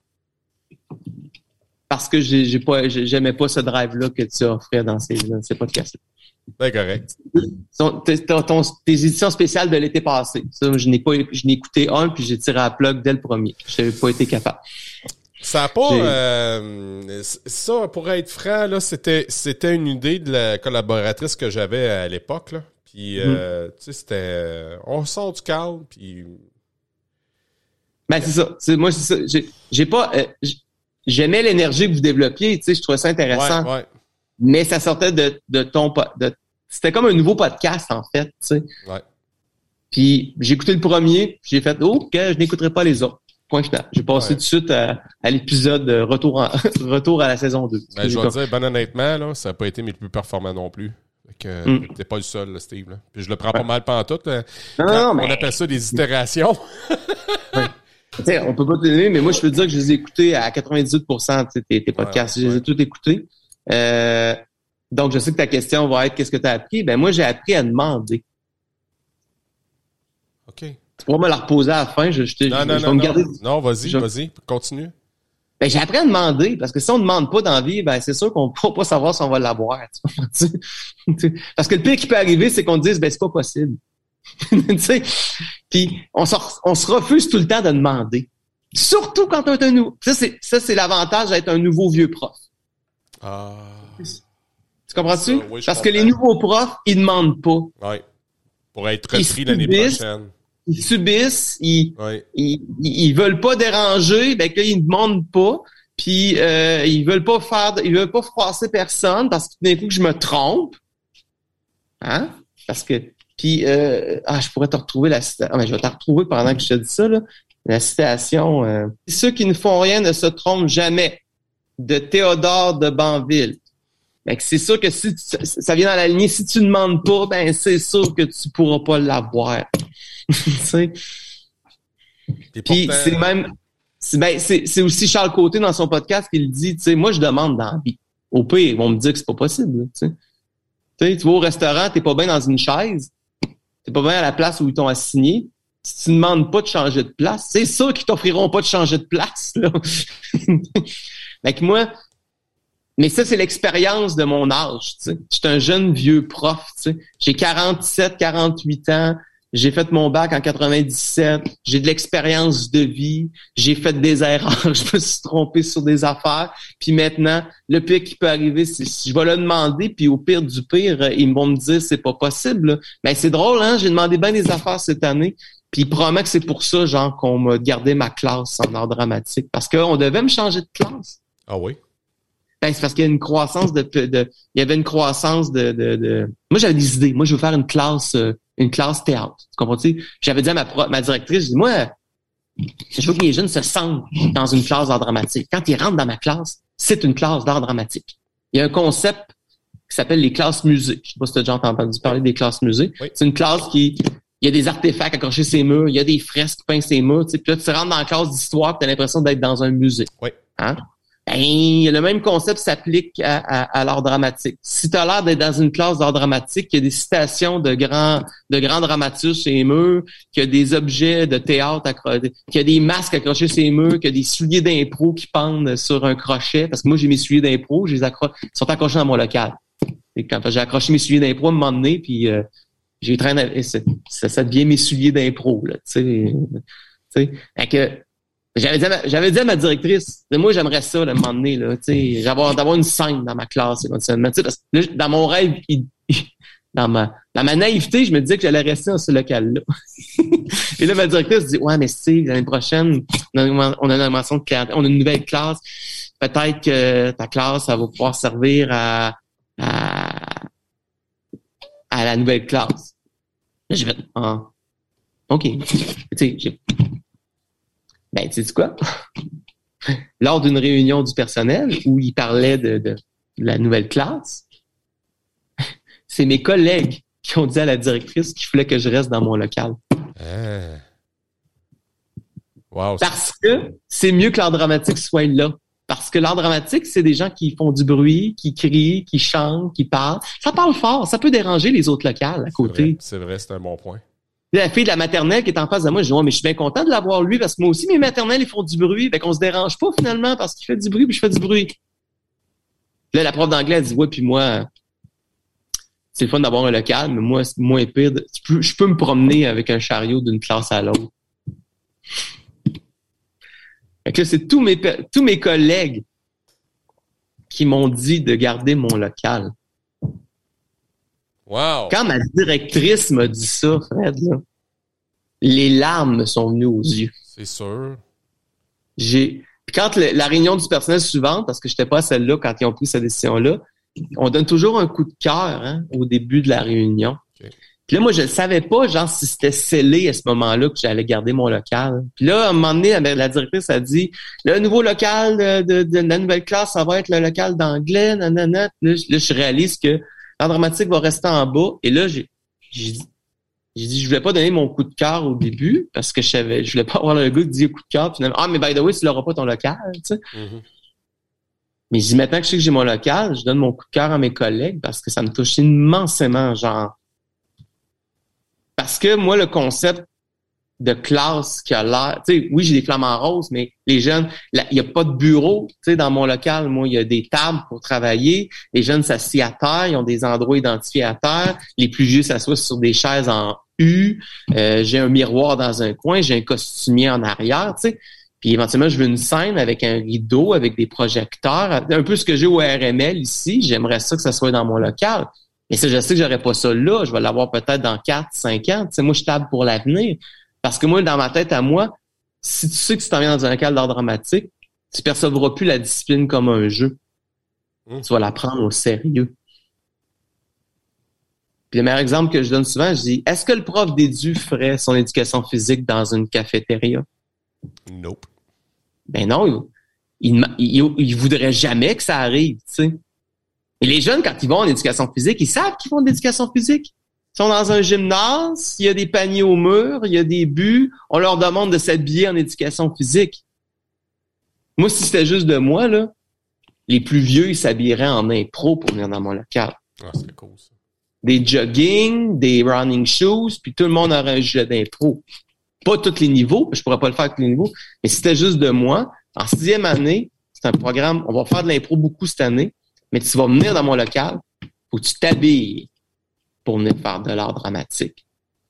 Parce que j'ai pas, j'aimais pas ce drive-là que tu offrais dans ces, dans ces podcasts-là. C'est correct. tes éditions spéciales de l'été passé. Ça, je n'ai pas, je n'ai écouté un, puis j'ai tiré à plug dès le premier. Je n'avais pas été capable. Ça a pas, euh, ça, pour être franc, là, c'était, c'était une idée de la collaboratrice que j'avais à l'époque, là. Puis, euh, mm. tu sais, c'était, euh, on sort du cadre, puis. Ben, c'est ça. Moi, c'est ça. J'ai, pas, j'aimais l'énergie que vous développiez, tu sais, je trouvais ça intéressant. Ouais, ouais mais ça sortait de, de ton de, c'était comme un nouveau podcast en fait, tu sais. Ouais. Puis j'ai écouté le premier, j'ai fait oh, OK, je n'écouterai pas les autres. Point final. J'ai passé tout de suite à, l'épisode retour en, retour à la saison 2. Ben, je dois dire, ben honnêtement, là, ça n'a pas été mes plus performants non plus. Que mm. t'es pas le seul, là, Steve. Là. Puis je le prends pas mal pendant tout. Non, non, on appelle ça des itérations. ouais. on peut pas te donner, mais moi, je peux te dire que je les ai écoutés à 98 tes, tes podcasts. je les ai tous écoutés. Euh, donc, je sais que ta question va être qu'est-ce que tu as appris? Ben moi, j'ai appris à demander. Pourras me la reposer à la fin. Je, je, non, non, non, me garder... non, vas-y, vas-y, continue. Ben, j'ai appris à demander, parce que si on ne demande pas d'envie, ben, c'est sûr qu'on ne pourra pas savoir si on va l'avoir. parce que le pire qui peut arriver, c'est qu'on dise, ben, c'est pas possible. Puis, on, on se refuse tout le temps de demander. Surtout quand on est un nouveau. Ça, c'est, ça, c'est l'avantage d'être un nouveau vieux prof. Ah. Tu comprends-tu? Parce que les nouveaux profs, ils demandent pas. Oui. Pour être repris l'année prochaine. Ils subissent, ils, ils, ils, veulent pas déranger, ben qu'ils ne demandent pas. Puis euh, ils veulent pas faire, ils veulent pas froisser personne parce que d'un coup que je me trompe. Hein? Parce que puis euh, ah, je pourrais te retrouver la citation. Ah, mais je vais te retrouver pendant que je te dis ça là. La citation. Euh, ceux qui ne font rien ne se trompent jamais de Théodore de Banville. c'est sûr que si ça vient dans la lignée, si tu ne demandes pas, ben c'est sûr que tu pourras pas l'avoir. Puis c'est même ben, c'est aussi Charles Côté dans son podcast qui le dit, tu sais, moi je demande dans la vie. Au pire, ils vont me dire que c'est pas possible. Tu sais, tu vas au restaurant, t'es pas bien dans une chaise, t'es pas bien à la place où ils t'ont assigné. Si tu ne demandes pas de changer de place, c'est sûr qu'ils t'offriront pas de changer de place. Là. Fait moi, mais ça, c'est l'expérience de mon âge. Tu sais. Je suis un jeune vieux prof. Tu sais. J'ai 47, 48 ans. J'ai fait mon bac en 97. J'ai de l'expérience de vie. J'ai fait des erreurs. je me suis trompé sur des affaires. Puis maintenant, le pire qui peut arriver, c'est si je vais le demander, puis au pire du pire, ils vont me dire c'est pas possible. Mais c'est drôle, hein? J'ai demandé bien des affaires cette année. Puis promet que c'est pour ça, genre, qu'on m'a gardé ma classe en art dramatique. Parce qu'on devait me changer de classe. Ah oui? Ben, c'est parce qu'il y a une croissance de, de, il y avait une croissance de, de, de... moi j'avais des idées. Moi je veux faire une classe, euh, une classe théâtre. Tu comprends-tu? J'avais dit à ma, ma directrice, je dis moi, je veux que les jeunes se sentent dans une classe d'art dramatique. Quand ils rentrent dans ma classe, c'est une classe d'art dramatique. Il y a un concept qui s'appelle les classes musées. Je sais pas si tu as déjà entendu parler des classes musées. C'est une classe qui, il y a des artefacts accrochés ses murs, il y a des fresques peintes ses murs. Tu sais, puis là, tu rentres dans la classe d'histoire, tu as l'impression d'être dans un musée. Oui. Hein? Ben, le même concept s'applique à, l'art dramatique. Si tu as l'air d'être dans une classe d'art dramatique, il y a des citations de grands de grands dramaturges chez les murs, qu'il y a des objets de théâtre qu'il y a des masques accrochés sur les murs, qu'il y a des souliers d'impro qui pendent sur un crochet, parce que moi j'ai mes souliers d'impro, ils sont accrochés dans mon local. Et quand j'ai accroché mes souliers d'impro à un donné, puis euh, j'ai traîné, ça, ça devient mes souliers d'impro, là, tu sais. que j'avais dit, à ma, j'avais dit à ma directrice, moi j'aimerais ça, là, un moment donné, là, d'avoir, une scène dans ma classe éventuellement. Que dans mon rêve, dans ma, dans ma naïveté, je me disais que j'allais rester dans ce local-là. Et là, ma directrice dit Ouais, mais si l'année prochaine, on a, on une de on a une nouvelle classe. Peut-être que ta classe, ça va pouvoir servir à, à, à la nouvelle classe. Là, j'ai fait ah, OK. Tu sais, ben, tu sais quoi? Lors d'une réunion du personnel où il parlait de, de, la nouvelle classe, c'est mes collègues qui ont dit à la directrice qu'il fallait que je reste dans mon local. Wow. Parce que c'est mieux que l'art dramatique soit là. Parce que l'art dramatique, c'est des gens qui font du bruit, qui crient, qui chantent, qui parlent. Ça parle fort, ça peut déranger les autres locales à côté. C'est vrai, c'est un bon point. La fille de la maternelle qui est en face de moi, je dis, ouais, mais je suis bien content de l'avoir lui parce que moi aussi, mes maternelles, ils font du bruit. Fait qu'on se dérange pas finalement parce qu'il fait du bruit puis je fais du bruit. Là, la prof d'anglais, elle dit, ouais, puis moi, c'est le fun d'avoir un local, mais moi, c'est moins pire. je peux me promener avec un chariot d'une classe à l'autre. Fait que c'est tous mes, tous mes collègues qui m'ont dit de garder mon local. Wow. Quand ma directrice m'a dit ça, Fred, les larmes me sont venues aux yeux. C'est sûr. J'ai quand la réunion du personnel suivante, parce que je n'étais pas celle-là quand ils ont pris cette décision-là, on donne toujours un coup de cœur hein, au début de la réunion. Puis là, moi, je ne savais pas, genre, si c'était scellé à ce moment-là que j'allais garder mon local. Puis là, à un moment donné, la directrice a dit, le nouveau local de, la nouvelle classe, ça va être le local d'anglais, nanana. Là, là, je réalise que l'art dramatique va rester en bas. Et là, j'ai dit, j'ai dit, je voulais pas donner mon coup de cœur au début parce que je savais, je voulais pas avoir le gars qui dit coup de cœur. Finalement, ah, mais by the way, tu n'auras pas ton local, tu sais. Mm-hmm. Mais je dis, maintenant que je sais que j'ai mon local, je donne mon coup de cœur à mes collègues parce que ça me touche immensément, genre. Parce que moi, le concept de classe qui a l'air, tu sais, oui, j'ai des flamants roses, mais les jeunes, il n'y a pas de bureau, tu sais, dans mon local, moi, il y a des tables pour travailler, les jeunes s'assient à terre, ils ont des endroits identifiés à terre, les plus vieux s'assoient sur des chaises en U, euh, j'ai un miroir dans un coin, j'ai un costumier en arrière, tu sais, puis éventuellement, je veux une scène avec un rideau, avec des projecteurs, un peu ce que j'ai au RML ici. J'aimerais ça que ça soit dans mon local. Mais ça, je sais que j'aurais pas ça là. Je vais l'avoir peut-être dans 4, 5 ans. Tu sais, moi, je table pour l'avenir. Parce que moi, dans ma tête à moi, si tu sais que tu t'en viens dans un local d'art dramatique, tu percevras plus la discipline comme un jeu. Mmh. Tu vas la prendre au sérieux. Puis le meilleur exemple que je donne souvent, je dis, est-ce que le prof d'édu ferait son éducation physique dans une cafétéria? Nope. Ben non, il, il, voudrait jamais que ça arrive, tu sais. Et les jeunes, quand ils vont en éducation physique, ils savent qu'ils font de l'éducation physique. Ils sont dans un gymnase, il y a des paniers au mur, il y a des buts, on leur demande de s'habiller en éducation physique. Moi, si c'était juste de moi, là, les plus vieux, ils s'habilleraient en impro pour venir dans mon local. Ah, c'est cool, ça. Des jogging, des running shoes, puis tout le monde aurait un jeu d'impro pas tous les niveaux, je pourrais pas le faire à tous les niveaux, mais si c'était juste de moi, en sixième année, c'est un programme, on va faire de l'impro beaucoup cette année, mais tu vas venir dans mon local, où tu t'habilles pour venir faire de l'art dramatique.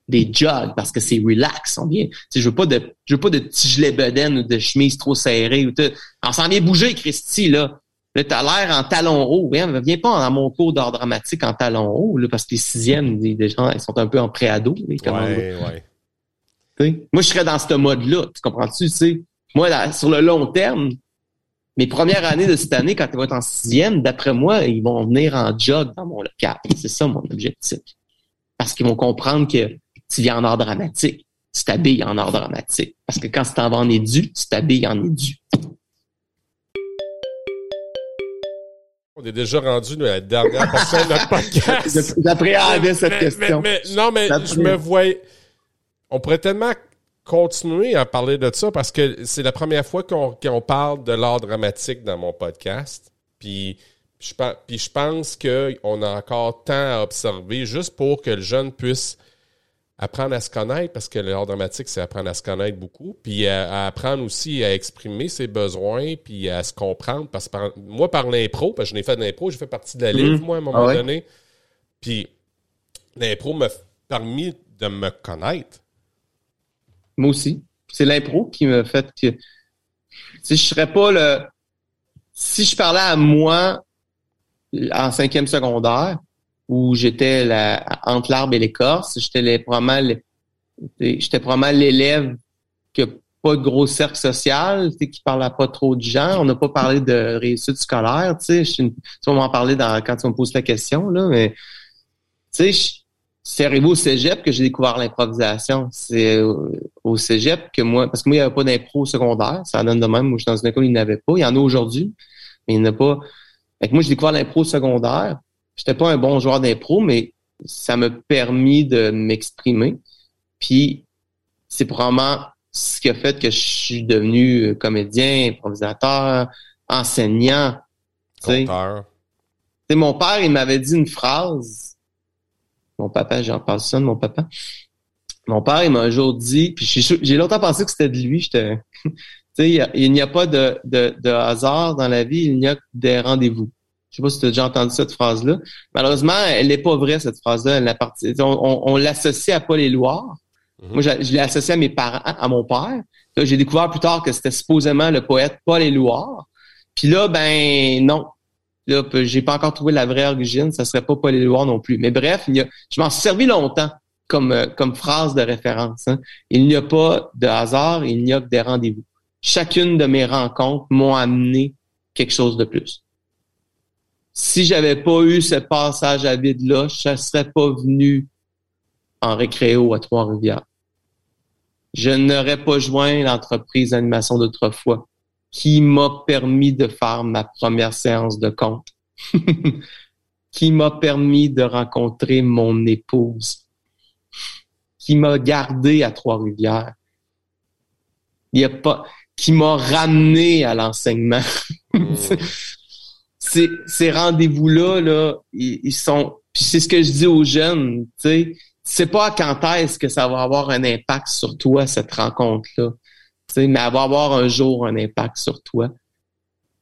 Des jogs, parce que c'est relax, on vient. Tu je veux pas de, je veux pas de petits gilets bedaine ou de chemise trop serrée ou On s'en vient bouger, Christy, là. Là, t'as l'air en talons hauts. Viens, viens pas dans mon cours d'art dramatique en talons hauts, là, parce que les sixièmes, des, gens, ils sont un peu en préado. Ouais, ouais. Moi, je serais dans ce mode-là. Tu comprends-tu? Moi, sur le long terme, mes premières années de cette année, quand ils vont être en sixième, d'après moi, ils vont venir en jog dans mon local. C'est ça mon objectif. Parce qu'ils vont comprendre que tu viens en art dramatique. Tu t'habilles en art dramatique. Parce que quand tu t'en vas en édu, tu t'habilles en édu. On est déjà rendu à la dernière portion de notre podcast. J'appréhendais cette question. non, mais je me voyais on pourrait tellement continuer à parler de ça parce que c'est la première fois qu'on parle de l'art dramatique dans mon podcast. Puis je, puis je pense qu'on a encore tant à observer juste pour que le jeune puisse apprendre à se connaître, parce que l'art dramatique, c'est apprendre à se connaître beaucoup, puis à, apprendre aussi à exprimer ses besoins, puis à se comprendre. Parce que moi, par l'impro, parce que je n'ai fait de l'impro, j'ai fait partie de la livre, mhm. moi, à un moment ah donné. Puis l'impro m'a permis de me connaître. Moi aussi. C'est l'impro qui m'a fait que si je serais pas le si je parlais à moi en cinquième secondaire où j'étais entre l'arbre et l'écorce, j'étais probablement j'étais probablement l'élève qui a pas de gros cercle social, qui parlait pas trop de gens. On n'a pas parlé de réussite scolaire, tu sais. Vas m'en parler dans, quand tu me poses la question, là, mais tu c'est arrivé au cégep que j'ai découvert l'improvisation. C'est au cégep que moi, parce que moi, il n'y avait pas d'impro secondaire. Ça donne de même. Moi, je suis dans une école, il n'y en avait pas. Il y en a aujourd'hui, mais il n'y en a pas. Fait moi, j'ai découvert l'impro secondaire. j'étais pas un bon joueur d'impro, mais ça m'a permis de m'exprimer. Puis c'est probablement ce qui a fait que je suis devenu comédien, improvisateur, enseignant. Conteur. mon père, il m'avait dit une phrase. Mon papa, j'en parle ça de mon papa. Mon père, il m'a un jour dit, puis j'ai longtemps pensé que c'était de lui. J'étais, il n'y a pas de, de, de, hasard dans la vie, il n'y a que des rendez-vous. Je sais pas si tu as déjà entendu cette phrase-là. Malheureusement, elle n'est pas vraie, cette phrase-là. On, on, l'associe à Paul Éluard. Mhm. Moi, je, l'ai associé à mes parents, à mon père. J'ai découvert plus tard que c'était supposément le poète Paul Éluard. Puis là, ben non. Là, j'ai pas encore trouvé la vraie origine. Ça serait pas Paul Éluard non plus. Mais bref, il y a, je m'en suis servi longtemps comme, euh, comme phrase de référence. Hein. Il n'y a pas de hasard, il n'y a que des rendez-vous. Chacune de mes rencontres m'ont amené quelque chose de plus. Si j'avais pas eu ce passage à vide-là, je ne serais pas venu en récréo à Trois-Rivières. Je n'aurais pas joint l'entreprise d'animation d'autrefois qui m'a permis de faire ma première séance de compte, qui m'a permis de rencontrer mon épouse, qui m'a gardé à Trois-Rivières? Il y a pas, qui m'a ramené à l'enseignement? Ces, rendez-vous-là, là, ils, sont. Puis c'est ce que je dis aux jeunes, tu sais, c'est pas quand est-ce que ça va avoir un impact sur toi, cette rencontre-là. Mais elle va avoir un jour un impact sur toi.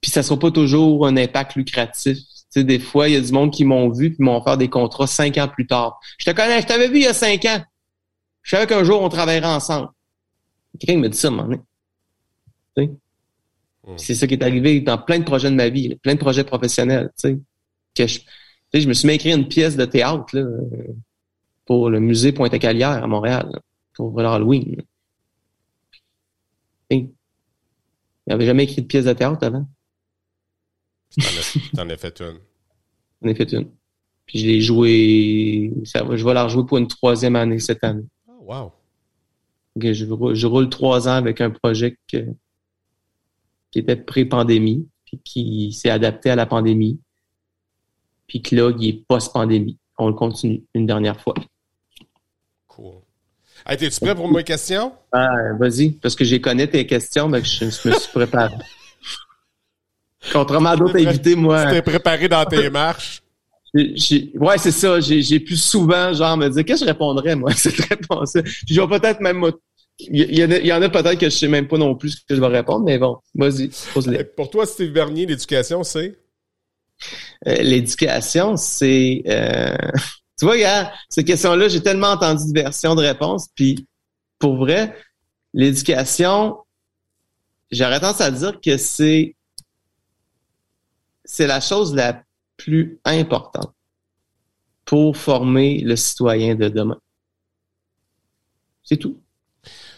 Puis ça sera pas toujours un impact lucratif. Tu sais, des fois, il y a du monde qui m'ont vu puis m'ont fait des contrats cinq ans plus tard. Je te connais, je t'avais vu il y a cinq ans. Je savais qu'un jour, on travaillerait ensemble. Quelqu'un me dit ça, mon. C'est ça qui est arrivé dans plein de projets de ma vie, plein de projets professionnels. Tu sais, que je, je me suis mis écrit une pièce de théâtre là, pour le musée Pointe-à-Calière à Montréal pour l'Halloween. Il n'avait jamais écrit de pièce de théâtre avant. T'en as fait une. J'en ai fait une. Puis je l'ai joué. Ça, je vais la rejouer pour une troisième année cette année. Oh, wow. je, je, roule trois ans avec un projet que, qui était pré-pandémie, puis qui s'est adapté à la pandémie, puis que là, il est post-pandémie. On le continue une dernière fois. Cool. Hey, es-tu prêt pour mes questions? Ah, vas-y, parce que j'ai connais tes questions, mais je, me suis préparé. Contrairement à d'autres invités, moi. Tu t'es préparé dans tes marches? ouais, c'est ça. J'ai plus souvent, genre, me dire, qu'est-ce que je répondrais, moi, cette réponse-là? je vais peut-être même il y, en a, peut-être que je sais même pas non plus ce que je vais répondre, mais bon, vas-y, pose-les. Pour toi, Steve Bernier, l'éducation, c'est? Euh, l'éducation, c'est... Euh, tu vois, gars, cette question-là, j'ai tellement entendu de versions de réponses, puis pour vrai, l'éducation, j'aurais tendance à dire que c'est c'est la chose la plus importante pour former le citoyen de demain. C'est tout.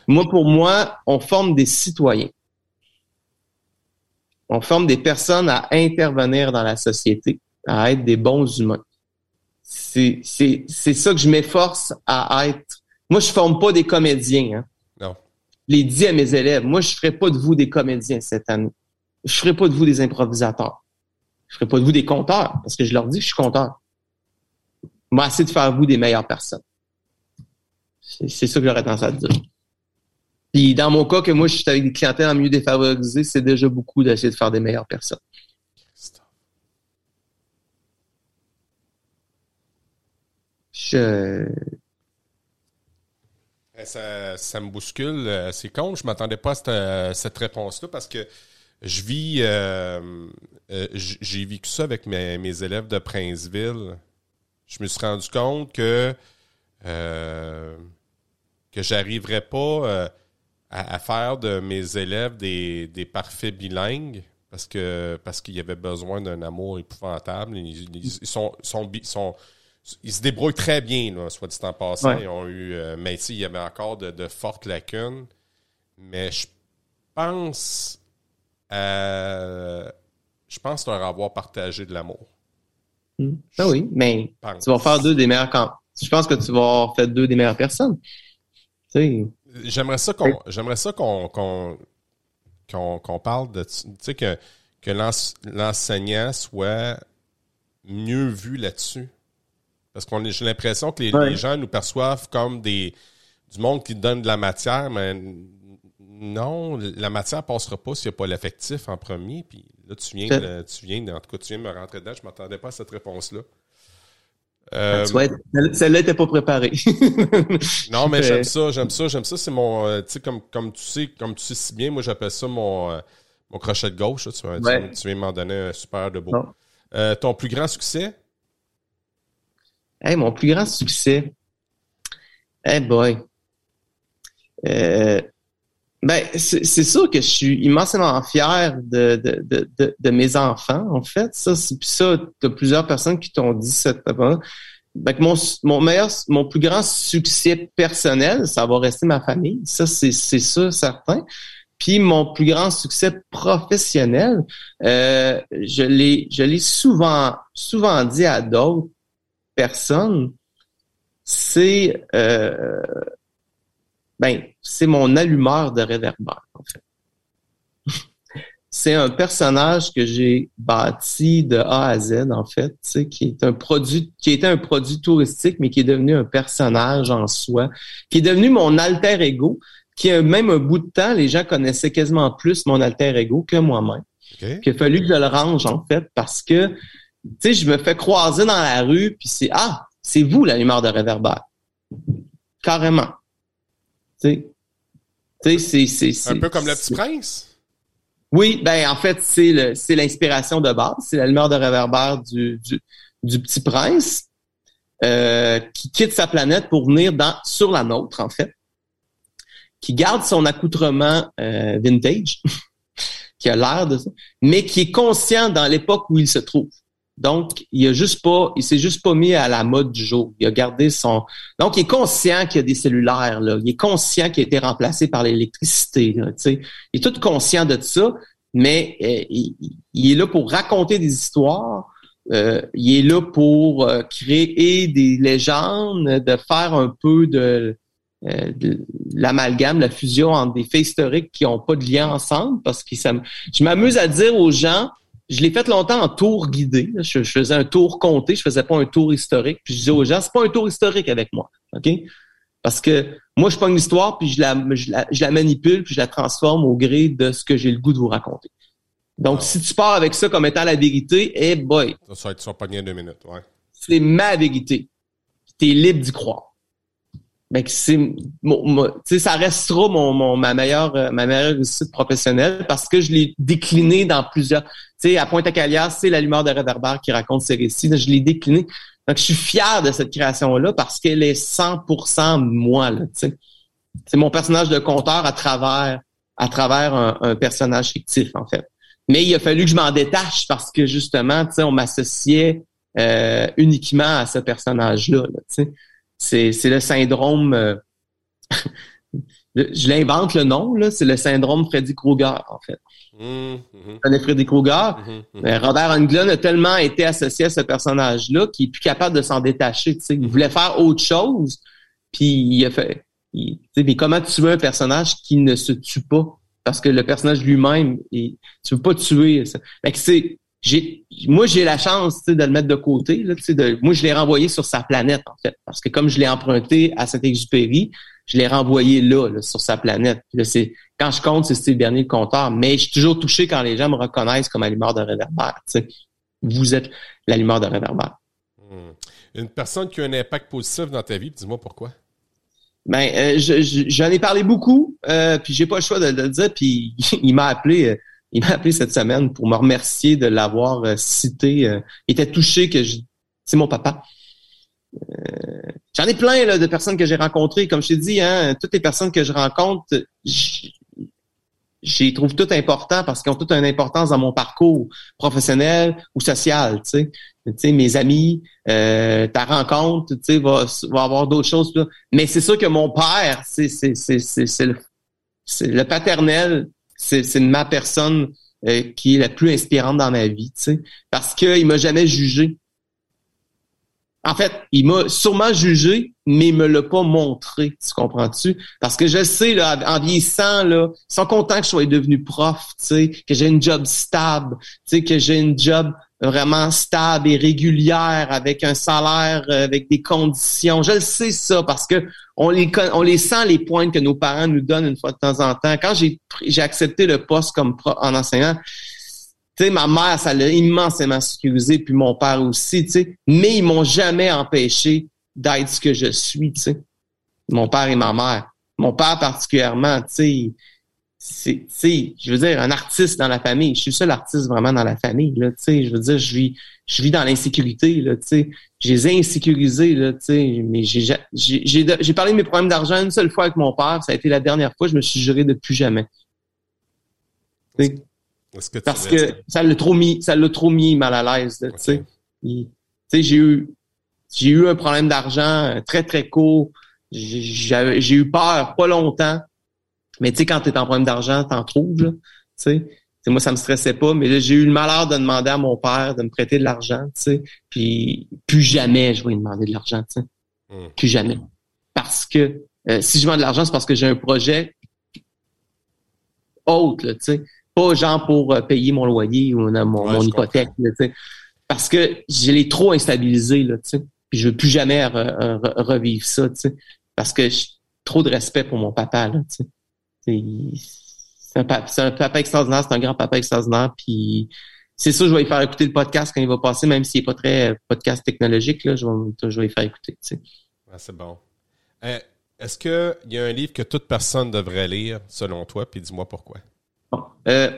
Moi, pour moi, on forme des citoyens. On forme des personnes à intervenir dans la société, à être des bons humains. C'est, c'est, c'est ça que je m'efforce à être. Moi, je forme pas des comédiens. Hein. Non. Je l'ai dit à mes élèves, moi, je ferai pas de vous des comédiens cette année. Je ferai pas de vous des improvisateurs. Je ferai pas de vous des conteurs, parce que je leur dis que je suis conteur. Moi, assez de faire vous des meilleures personnes. C'est, c'est ça que j'aurais tendance à dire. Puis dans mon cas, que moi, je suis avec des clientèles en milieu défavorisé, c'est déjà beaucoup d'essayer de faire des meilleures personnes. Je... Eh, ça, me bouscule. Euh, c'est con, je m'attendais pas à cette, réponse-là parce que je vis, euh, euh, j'ai vécu ça avec mes, élèves de Princeville. Je me suis rendu compte que que j'arriverais pas à, faire de mes élèves des, des parfaits bilingues parce que parce qu'il y avait besoin d'un amour épouvantable. Ils, sont, sont, ils se débrouillent très bien, là, soit dit en passant. Ils ont eu, euh, mais il y avait encore de, de, fortes lacunes. Mais je pense euh, je pense leur avoir partagé de l'amour. Hmm. Ah oui, mais tu vas faire deux des meilleurs camps. Je pense que tu vas avoir fait deux des meilleures personnes. Tu sais, J'aimerais ça qu'on j'aimerais ça qu'on qu'on parle de tu sais que que l'enseignant soit mieux vu là-dessus? Parce qu'on j'ai l'impression que les, gens nous perçoivent comme des du monde qui donne de la matière, mais non, la matière passera pas s'il n'y a pas l'effectif en premier. Puis là, tu viens, de, tu viens, en tout cas, tu viens de me rentrer dedans. Je m'attendais pas à cette réponse-là. Euh, celle-là n'était pas préparée. non, mais j'aime ça, j'aime ça, j'aime ça. C'est mon, euh, tu sais, comme, comme tu sais, comme tu sais si bien, moi j'appelle ça mon, euh, mon crochet de gauche. tu, tu, viens m'en donner un super de beau. ton plus grand succès? Hey, mon plus grand succès. Hey boy. Euh, ben, c'est sûr que je suis immensément fier de, de, de, de, mes enfants, en fait. Ça, ça, t'as plusieurs personnes qui t'ont dit cette ben, mon, mon meilleur, mon plus grand succès personnel, ça va rester ma famille. Ça, c'est ça, certain. Puis mon plus grand succès professionnel, euh, je l'ai, je l'ai souvent, souvent dit à d'autres personnes, c'est euh, ben, c'est mon allumeur de réverbère, en fait. c'est un personnage que j'ai bâti de A à Z, en fait, qui est un produit, qui était un produit touristique, mais qui est devenu un personnage en soi, qui est devenu mon alter ego, qui a même un bout de temps, les gens connaissaient quasiment plus mon alter ego que moi-même. Okay. Qu'il a fallu que je le range, en fait, parce que, tu sais, je me fais croiser dans la rue, puis c'est, ah, c'est vous l'allumeur de réverbère. Carrément. Tu sais, c'est... Un peu comme le petit prince? Oui, ben en fait, c'est c'est l'inspiration de base. C'est l'allumeur de réverbère du, du, petit prince euh, qui quitte sa planète pour venir dans sur la nôtre, en fait. Qui garde son accoutrement euh, vintage, qui a l'air de ça, mais qui est conscient dans l'époque où il se trouve. Donc, il a juste pas, il s'est juste pas mis à la mode du jour. Il a gardé son. Donc, il est conscient qu'il y a des cellulaires là. Il est conscient qu'il a été remplacé par l'électricité. il est tout conscient de ça, mais euh, il, est là pour raconter des histoires. Euh, il est là pour euh, créer des légendes, de faire un peu de, de l'amalgame, la fusion entre des faits historiques qui n'ont pas de lien ensemble, parce que je m'amuse à dire aux gens je l'ai fait longtemps en tour guidé. Je, faisais un tour compté, je faisais pas un tour historique. Puis je disais aux gens, c'est pas un tour historique avec moi, ok? Parce que moi, je prends une histoire, puis je la, je la, manipule, puis je la transforme au gré de ce que j'ai le goût de vous raconter. Donc, si tu pars avec ça comme étant la vérité, eh boy. Ça va être deux minutes, ouais. C'est ma vérité. Tu es libre d'y croire ben c'est ça restera mon, mon, ma meilleure ma meilleure réussite professionnelle parce que je l'ai décliné dans plusieurs sais à Pointe-à-Calias c'est l'allumeur de réverbère qui raconte ses récits je l'ai décliné donc je suis fier de cette création là parce qu'elle est 100% moi c'est mon personnage de conteur à travers à travers un, personnage fictif en fait mais il a fallu que je m'en détache parce que justement on m'associait euh, uniquement à ce personnage là, sais c'est, le syndrome. Euh, je l'invente le nom, là, c'est le syndrome Freddy Krueger, en fait. Mmh, Freddy Krueger. Mmh, mmh. Robert Englund a tellement été associé à ce personnage-là qu'il est plus capable de s'en détacher. Il voulait faire autre chose, puis il a fait. mais comment tuer un personnage qui ne se tue pas? Parce que le personnage lui-même, tu veux pas tuer. Ça. Fait que j'ai moi j'ai la chance de le mettre de côté là, de, moi je l'ai renvoyé sur sa planète en fait parce que comme je l'ai emprunté à cet exupéry je l'ai renvoyé là, sur sa planète là, c'est quand je compte c'est Steve Bernier le compteur mais je suis toujours touché quand les gens me reconnaissent comme allumeur de réverbère vous êtes l'allumeur de réverbère hmm. une personne qui a un impact positif dans ta vie dis-moi pourquoi ben euh, j'en ai parlé beaucoup euh, puis j'ai pas le choix de, le dire puis il m'a appelé euh, il m'a appelé cette semaine pour me remercier de l'avoir euh, cité. Euh, il était touché que je... c'est mon papa. Euh, j'en ai plein là, de personnes que j'ai rencontrées. Comme je t'ai dit, hein, toutes les personnes que je rencontre, j'y trouve tout important parce qu'ils ont toute une importance dans mon parcours professionnel ou social. Tu sais, mes amis, ta rencontre, tu sais, va, va avoir d'autres choses. Mais c'est sûr que mon père, c'est le, le paternel c'est ma personne euh, qui est la plus inspirante dans ma vie, parce qu'il m'a jamais jugé. En fait, il m'a sûrement jugé, mais il me l'a pas montré, tu comprends-tu? Parce que je sais, là, en vieillissant, là, ils que je sois devenu prof, tu que j'ai une job stable, tu que j'ai une job vraiment stable et régulière avec un salaire, euh, avec des conditions. Je le sais ça parce que on les sent les points que nos parents nous donnent une fois de temps en temps. Quand j'ai accepté le poste comme en enseignant, sais ma mère ça l'a immensément sécurisé puis mon père aussi, tu mais ils m'ont jamais empêché d'être ce que je suis, tu. Mon père et ma mère. Mon père particulièrement, tu sais, je veux dire, un artiste dans la famille. Je suis le seul artiste vraiment dans la famille, là, tu. Je veux dire, je vis, je vis dans l'insécurité, là, tu sais. Je les ai insécurisés, là, tu. Mais j'ai, j'ai, j'ai parlé de mes problèmes d'argent une seule fois avec mon père. Ça a été la dernière fois. Je me suis juré de plus jamais. Que parce que ça l'a trop mis, ça l'a trop mis mal à l'aise, tu sais. Tu sais, j'ai eu, j'ai eu un problème d'argent très, très court. J'ai, eu peur pas longtemps mais tu sais, quand tu es en problème d'argent, t'en trouves, là. Tu sais. moi, ça me stressait pas, mais j'ai eu le malheur de demander à mon père de me prêter de l'argent, tu sais. Puis plus jamais je vais lui demander de l'argent, tu sais. Hmm. Plus jamais. Parce que euh, si je demande de l'argent, c'est parce que j'ai un projet autre, tu sais. Pas genre pour euh, payer mon loyer ou mon, mon hypothèque. Parce que je l'ai trop instabilisé, là, tu sais. Puis je veux plus jamais revivre ça, tu sais. Parce que j'ai trop de respect pour mon papa, là, tu sais. C'est un, papa extraordinaire, c'est un grand papa extraordinaire. Puis c'est sûr, je vais lui faire écouter le podcast quand il va passer, même s'il n'est pas très euh, podcast technologique, là, je, vais, je vais lui faire écouter. c'est bon. Euh, est-ce qu'il y a un livre que toute personne devrait lire, selon toi, puis dis-moi pourquoi? Bon. Euh,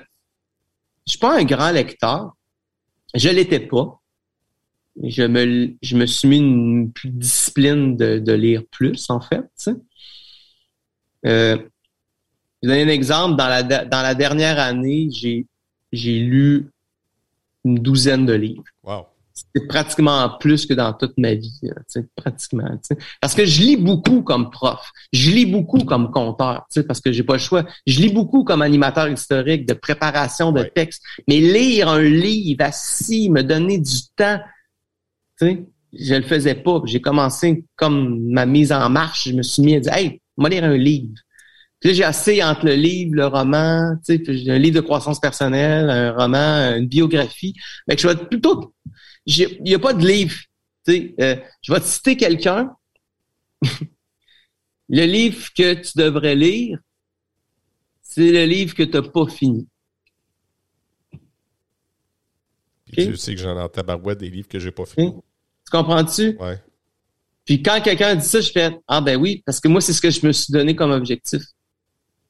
je suis pas un grand lecteur. Je l'étais pas. Je me, je me suis mis une discipline de, lire plus, en fait. Euh, je vais donner un exemple. Dans la, dans la dernière année, j'ai, j'ai lu une douzaine de livres. Wow. C'est pratiquement plus que dans toute ma vie, pratiquement. Parce que je lis beaucoup comme prof, je lis beaucoup comme conteur, parce que j'ai pas le choix. Je lis beaucoup comme animateur historique de préparation de texte, mais lire un livre assis, me donner du temps, tu sais, je le faisais pas. J'ai commencé comme ma mise en marche, je me suis mis à dire, hey, moi lire un livre. Puis j'ai assez entre le livre, le roman, tu sais, un livre de croissance personnelle, un roman, une biographie. Que je vais plutôt, il n'y a pas de livre. Euh, je vais te citer quelqu'un. le livre que tu devrais lire, c'est le livre que tu n'as pas fini. Puis tu sais que j'en ai en tabarouette des livres que j'ai pas fini. Tu comprends-tu? Ouais. Puis quand quelqu'un dit ça, je fais Ah ben oui, parce que moi, c'est ce que je me suis donné comme objectif.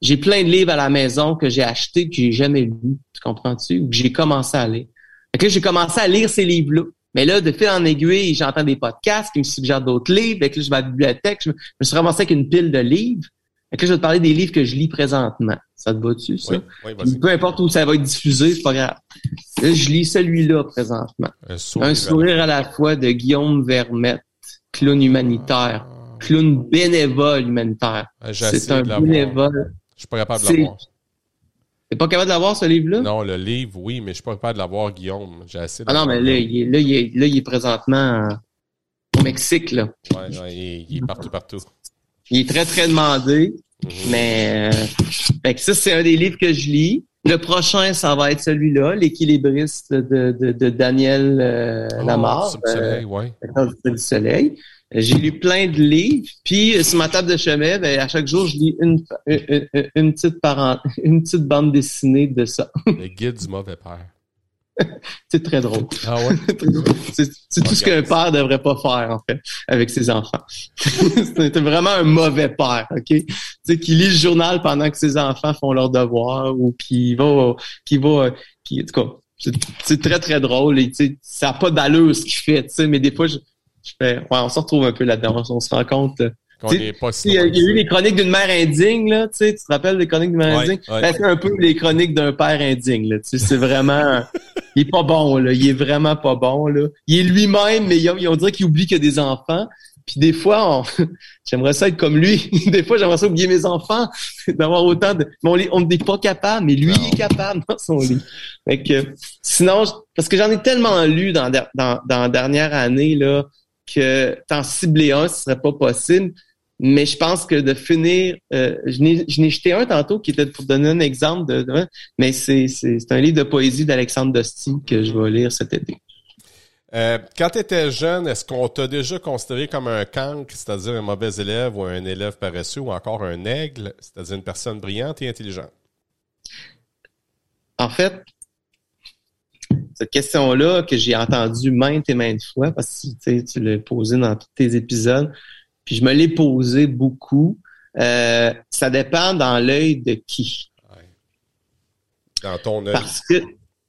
J'ai plein de livres à la maison que j'ai achetés que j'ai jamais lus, tu comprends-tu? Ou que j'ai commencé à lire. Fait que j'ai commencé à lire ces livres-là. Mais là, de fil en aiguille, j'entends des podcasts qui me suggèrent d'autres livres. Fait que là, je vais à la bibliothèque. Je me, suis ramassé avec une pile de livres. Fait que là, je vais te parler des livres que je lis présentement. Ça te va-tu, ça? Oui, peu importe où ça va être diffusé, c'est pas grave. Là, je lis celui-là présentement. Un sourire, à la fois de Guillaume Vermette, clown humanitaire. Clown bénévole humanitaire. c'est un bénévole. Je suis pas capable de l'avoir. T'es pas capable de l'avoir, ce livre-là? Non, le livre, oui, mais je suis pas capable de l'avoir, Guillaume. J'ai assez Ah non, mais là, il est, là, il est, là, il est présentement au Mexique, là. Ouais, il, est, partout, partout. Il est très, très demandé. Mhm. Mais euh, ça, c'est un des livres que je lis. Le prochain, ça va être celui-là, L'équilibriste de, de, de Daniel euh, oh, Lamarre. Du soleil, euh, du soleil. J'ai lu plein de livres, puis euh, sur ma table de chemin, ben, à chaque jour, je lis une, une, une petite une petite bande dessinée de ça. Le guide du mauvais père. c'est très drôle. Ah ouais? c'est tout ce qu'un père devrait pas faire, en fait, avec ses enfants. c'est vraiment un mauvais père, OK? Tu sais, qui lit le journal pendant que ses enfants font leurs devoirs ou qui va, qui va, qui, en tout cas, c'est très, très drôle et, ça n'a pas d'allure ce qu'il fait, tu sais, mais des fois, je, ouais, on se retrouve un peu là-dedans. On se rend compte. Euh, il y, a eu les chroniques d'une mère indigne, là, tu sais, tu te rappelles des chroniques d'une mère indigne? Ben, c'est un peu les chroniques d'un père indigne, là, tu sais, c'est vraiment, il est pas bon, là, il est vraiment pas bon, là. Il est lui-même, mais ils on dirait qu'il oublie qu'il y a des enfants. Puis des fois, j'aimerais ça être comme lui. des fois, j'aimerais ça oublier mes enfants, d'avoir autant de... Mais on n'est pas capable, mais lui, il est capable dans son lit. Fait que, sinon, parce que j'en ai tellement lu dans, dans, dans la dernière année, là, que t'en cibler un, ce serait pas possible. mais je pense que de finir, euh, je n'ai jeté un tantôt qui était pour donner un exemple de, mais c'est un livre de poésie d'Alexandre Dosti que je vais lire cet été. Euh, quand tu étais jeune, est-ce qu'on t'a déjà considéré comme un cancre, c'est-à-dire un mauvais élève ou un élève paresseux ou encore un aigle, c'est-à-dire une personne brillante et intelligente? En fait, cette question-là que j'ai entendue maintes et maintes fois, parce que tu l'as posée dans tous tes épisodes, puis je me l'ai posé beaucoup. Euh, ça dépend dans l'œil de qui. Dans ton œil. Parce que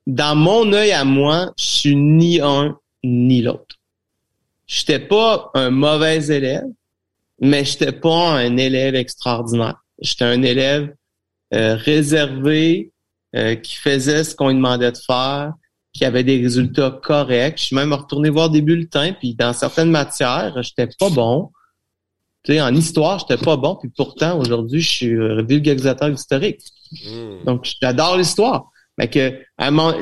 dans mon œil à moi, je suis ni un ni l'autre. J'étais pas un mauvais élève, mais j'étais pas un élève extraordinaire. J'étais un élève euh, réservé, euh, qui faisait ce qu'on lui demandait de faire, qui avait des résultats corrects. Je suis même retourné voir des bulletins, puis dans certaines matières, j'étais pas bon. Tu sais, en histoire, j'étais pas bon, puis pourtant, aujourd'hui, je suis vulgarisateur historique. Hmm. Donc, j'adore l'histoire. Mais que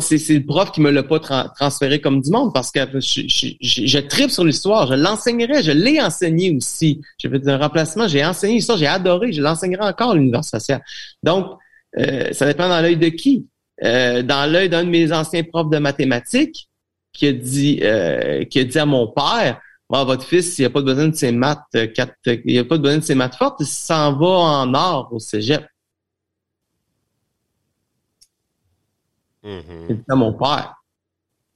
c'est le prof qui me l'a pas transféré comme du monde parce que je, je, je, tripe sur l'histoire, je l'enseignerai, je l'ai enseigné aussi. J'ai fait un remplacement, j'ai enseigné l'histoire, j'ai adoré, je l'enseignerai encore à l'univers social. Donc, euh, ça dépend dans l'œil de qui. Euh, dans l'œil d'un de mes anciens profs de mathématiques qui a dit euh, qui a dit à mon père ah, votre fils, il a pas besoin de ses maths euh, quatre, il a pas besoin de ses maths fortes, il s'en va en or au cégep. Mm à mon père.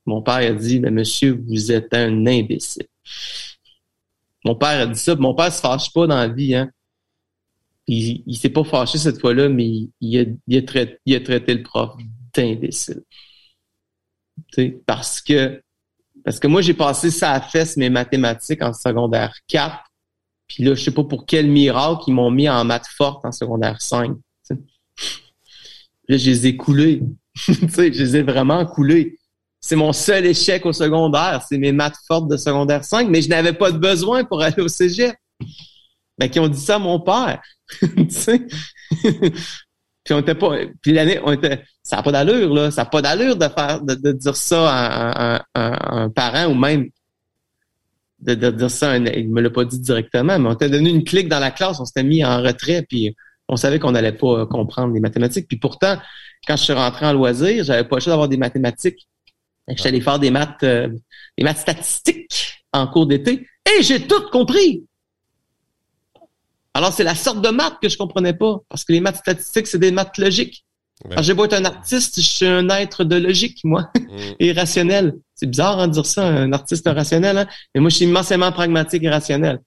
Mon père a dit, mais monsieur, vous êtes un imbécile. Mon père a dit ça. Mon père se fâche pas dans la vie, hein. Il, il s'est pas fâché cette fois-là, mais il, a, il, a traité, il a traité le prof d'imbécile. Parce que parce que moi, j'ai passé ça à fesse mes mathématiques en secondaire 4. Puis là, je sais pas pour quel miracle, ils m'ont mis en maths forte en secondaire 5. Là, je les ai coulés. je les ai vraiment coulés. C'est mon seul échec au secondaire, c'est mes maths fortes de secondaire 5, mais je n'avais pas de besoin pour aller au cégep. Ben, qui ont dit ça à mon père. Puis on était pas. Puis l'année, on était. Ça n'a pas d'allure, là. Ça n'a pas d'allure de faire de, dire ça à, un parent ou même de, dire ça à un, Il me l'a pas dit directement, mais on t'a donné une clique dans la classe, on s'était mis en retrait, puis on savait qu'on n'allait pas comprendre les mathématiques. Puis pourtant, quand je suis rentré en loisir, j'avais pas le choix d'avoir des mathématiques. J'étais allé faire des maths, euh, des maths statistiques en cours d'été. Et j'ai tout compris. Alors, c'est la sorte de maths que je comprenais pas, parce que les maths statistiques, c'est des maths logiques. j'ai beau être un artiste, je suis un être de logique, moi, mm. et rationnel. C'est bizarre de dire ça, un artiste rationnel, hein? mais moi, je suis immensément pragmatique et rationnel.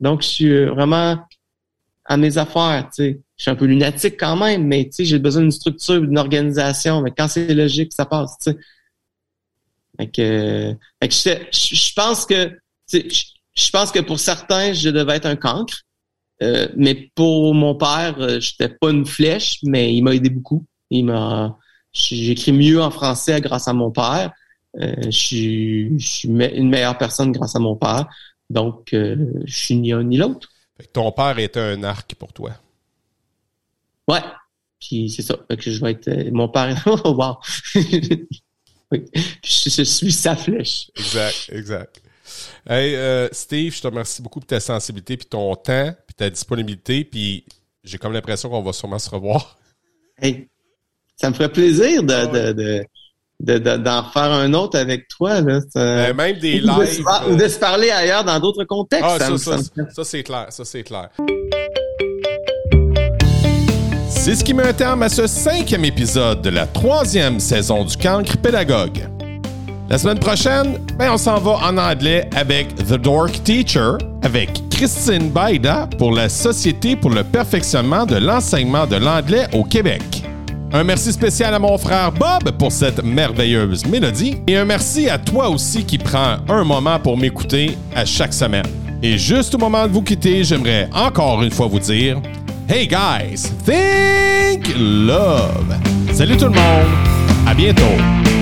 Donc, je suis euh, vraiment à mes affaires, tu sais. Je suis un peu lunatique quand même, mais tu sais, j'ai besoin d'une structure, d'une organisation. Mais quand c'est logique, ça passe, tu sais. Fait que, je, pense que, je pense que pour certains, je devais être un cancre. Euh, mais pour mon père, euh, j'étais pas une flèche, mais il m'a aidé beaucoup. Il m'a, j'écris mieux en français grâce à mon père. Euh, je, suis, je suis une meilleure personne grâce à mon père. Donc, je suis ni un ni l'autre. Ton père était un arc pour toi. Ouais. Puis c'est ça. que je vais être. Mon père. Wow. oui. je, suis sa flèche. Exact, exact. Hey, Steve, je te remercie beaucoup pour ta sensibilité puis ton temps ta disponibilité, puis j'ai comme l'impression qu'on va sûrement se revoir. Hey, ça me ferait plaisir de, ah d'en faire un autre avec toi. Là. Ben, même des lives. Ou de, se, parler ailleurs dans d'autres contextes. Ah, ça, ça, c'est clair. Ça, c'est clair. C'est ce qui met un terme à ce cinquième épisode de la troisième saison du Cancre Pédagogue. La semaine prochaine, ben, on s'en va en anglais avec The Dork Teacher, avec Christine Baida pour la Société pour le perfectionnement de l'enseignement de l'anglais au Québec. Un merci spécial à mon frère Bob pour cette merveilleuse mélodie et un merci à toi aussi qui prends un moment pour m'écouter à chaque semaine. Et juste au moment de vous quitter, j'aimerais encore une fois vous dire Hey guys, think love. Salut tout le monde, à bientôt.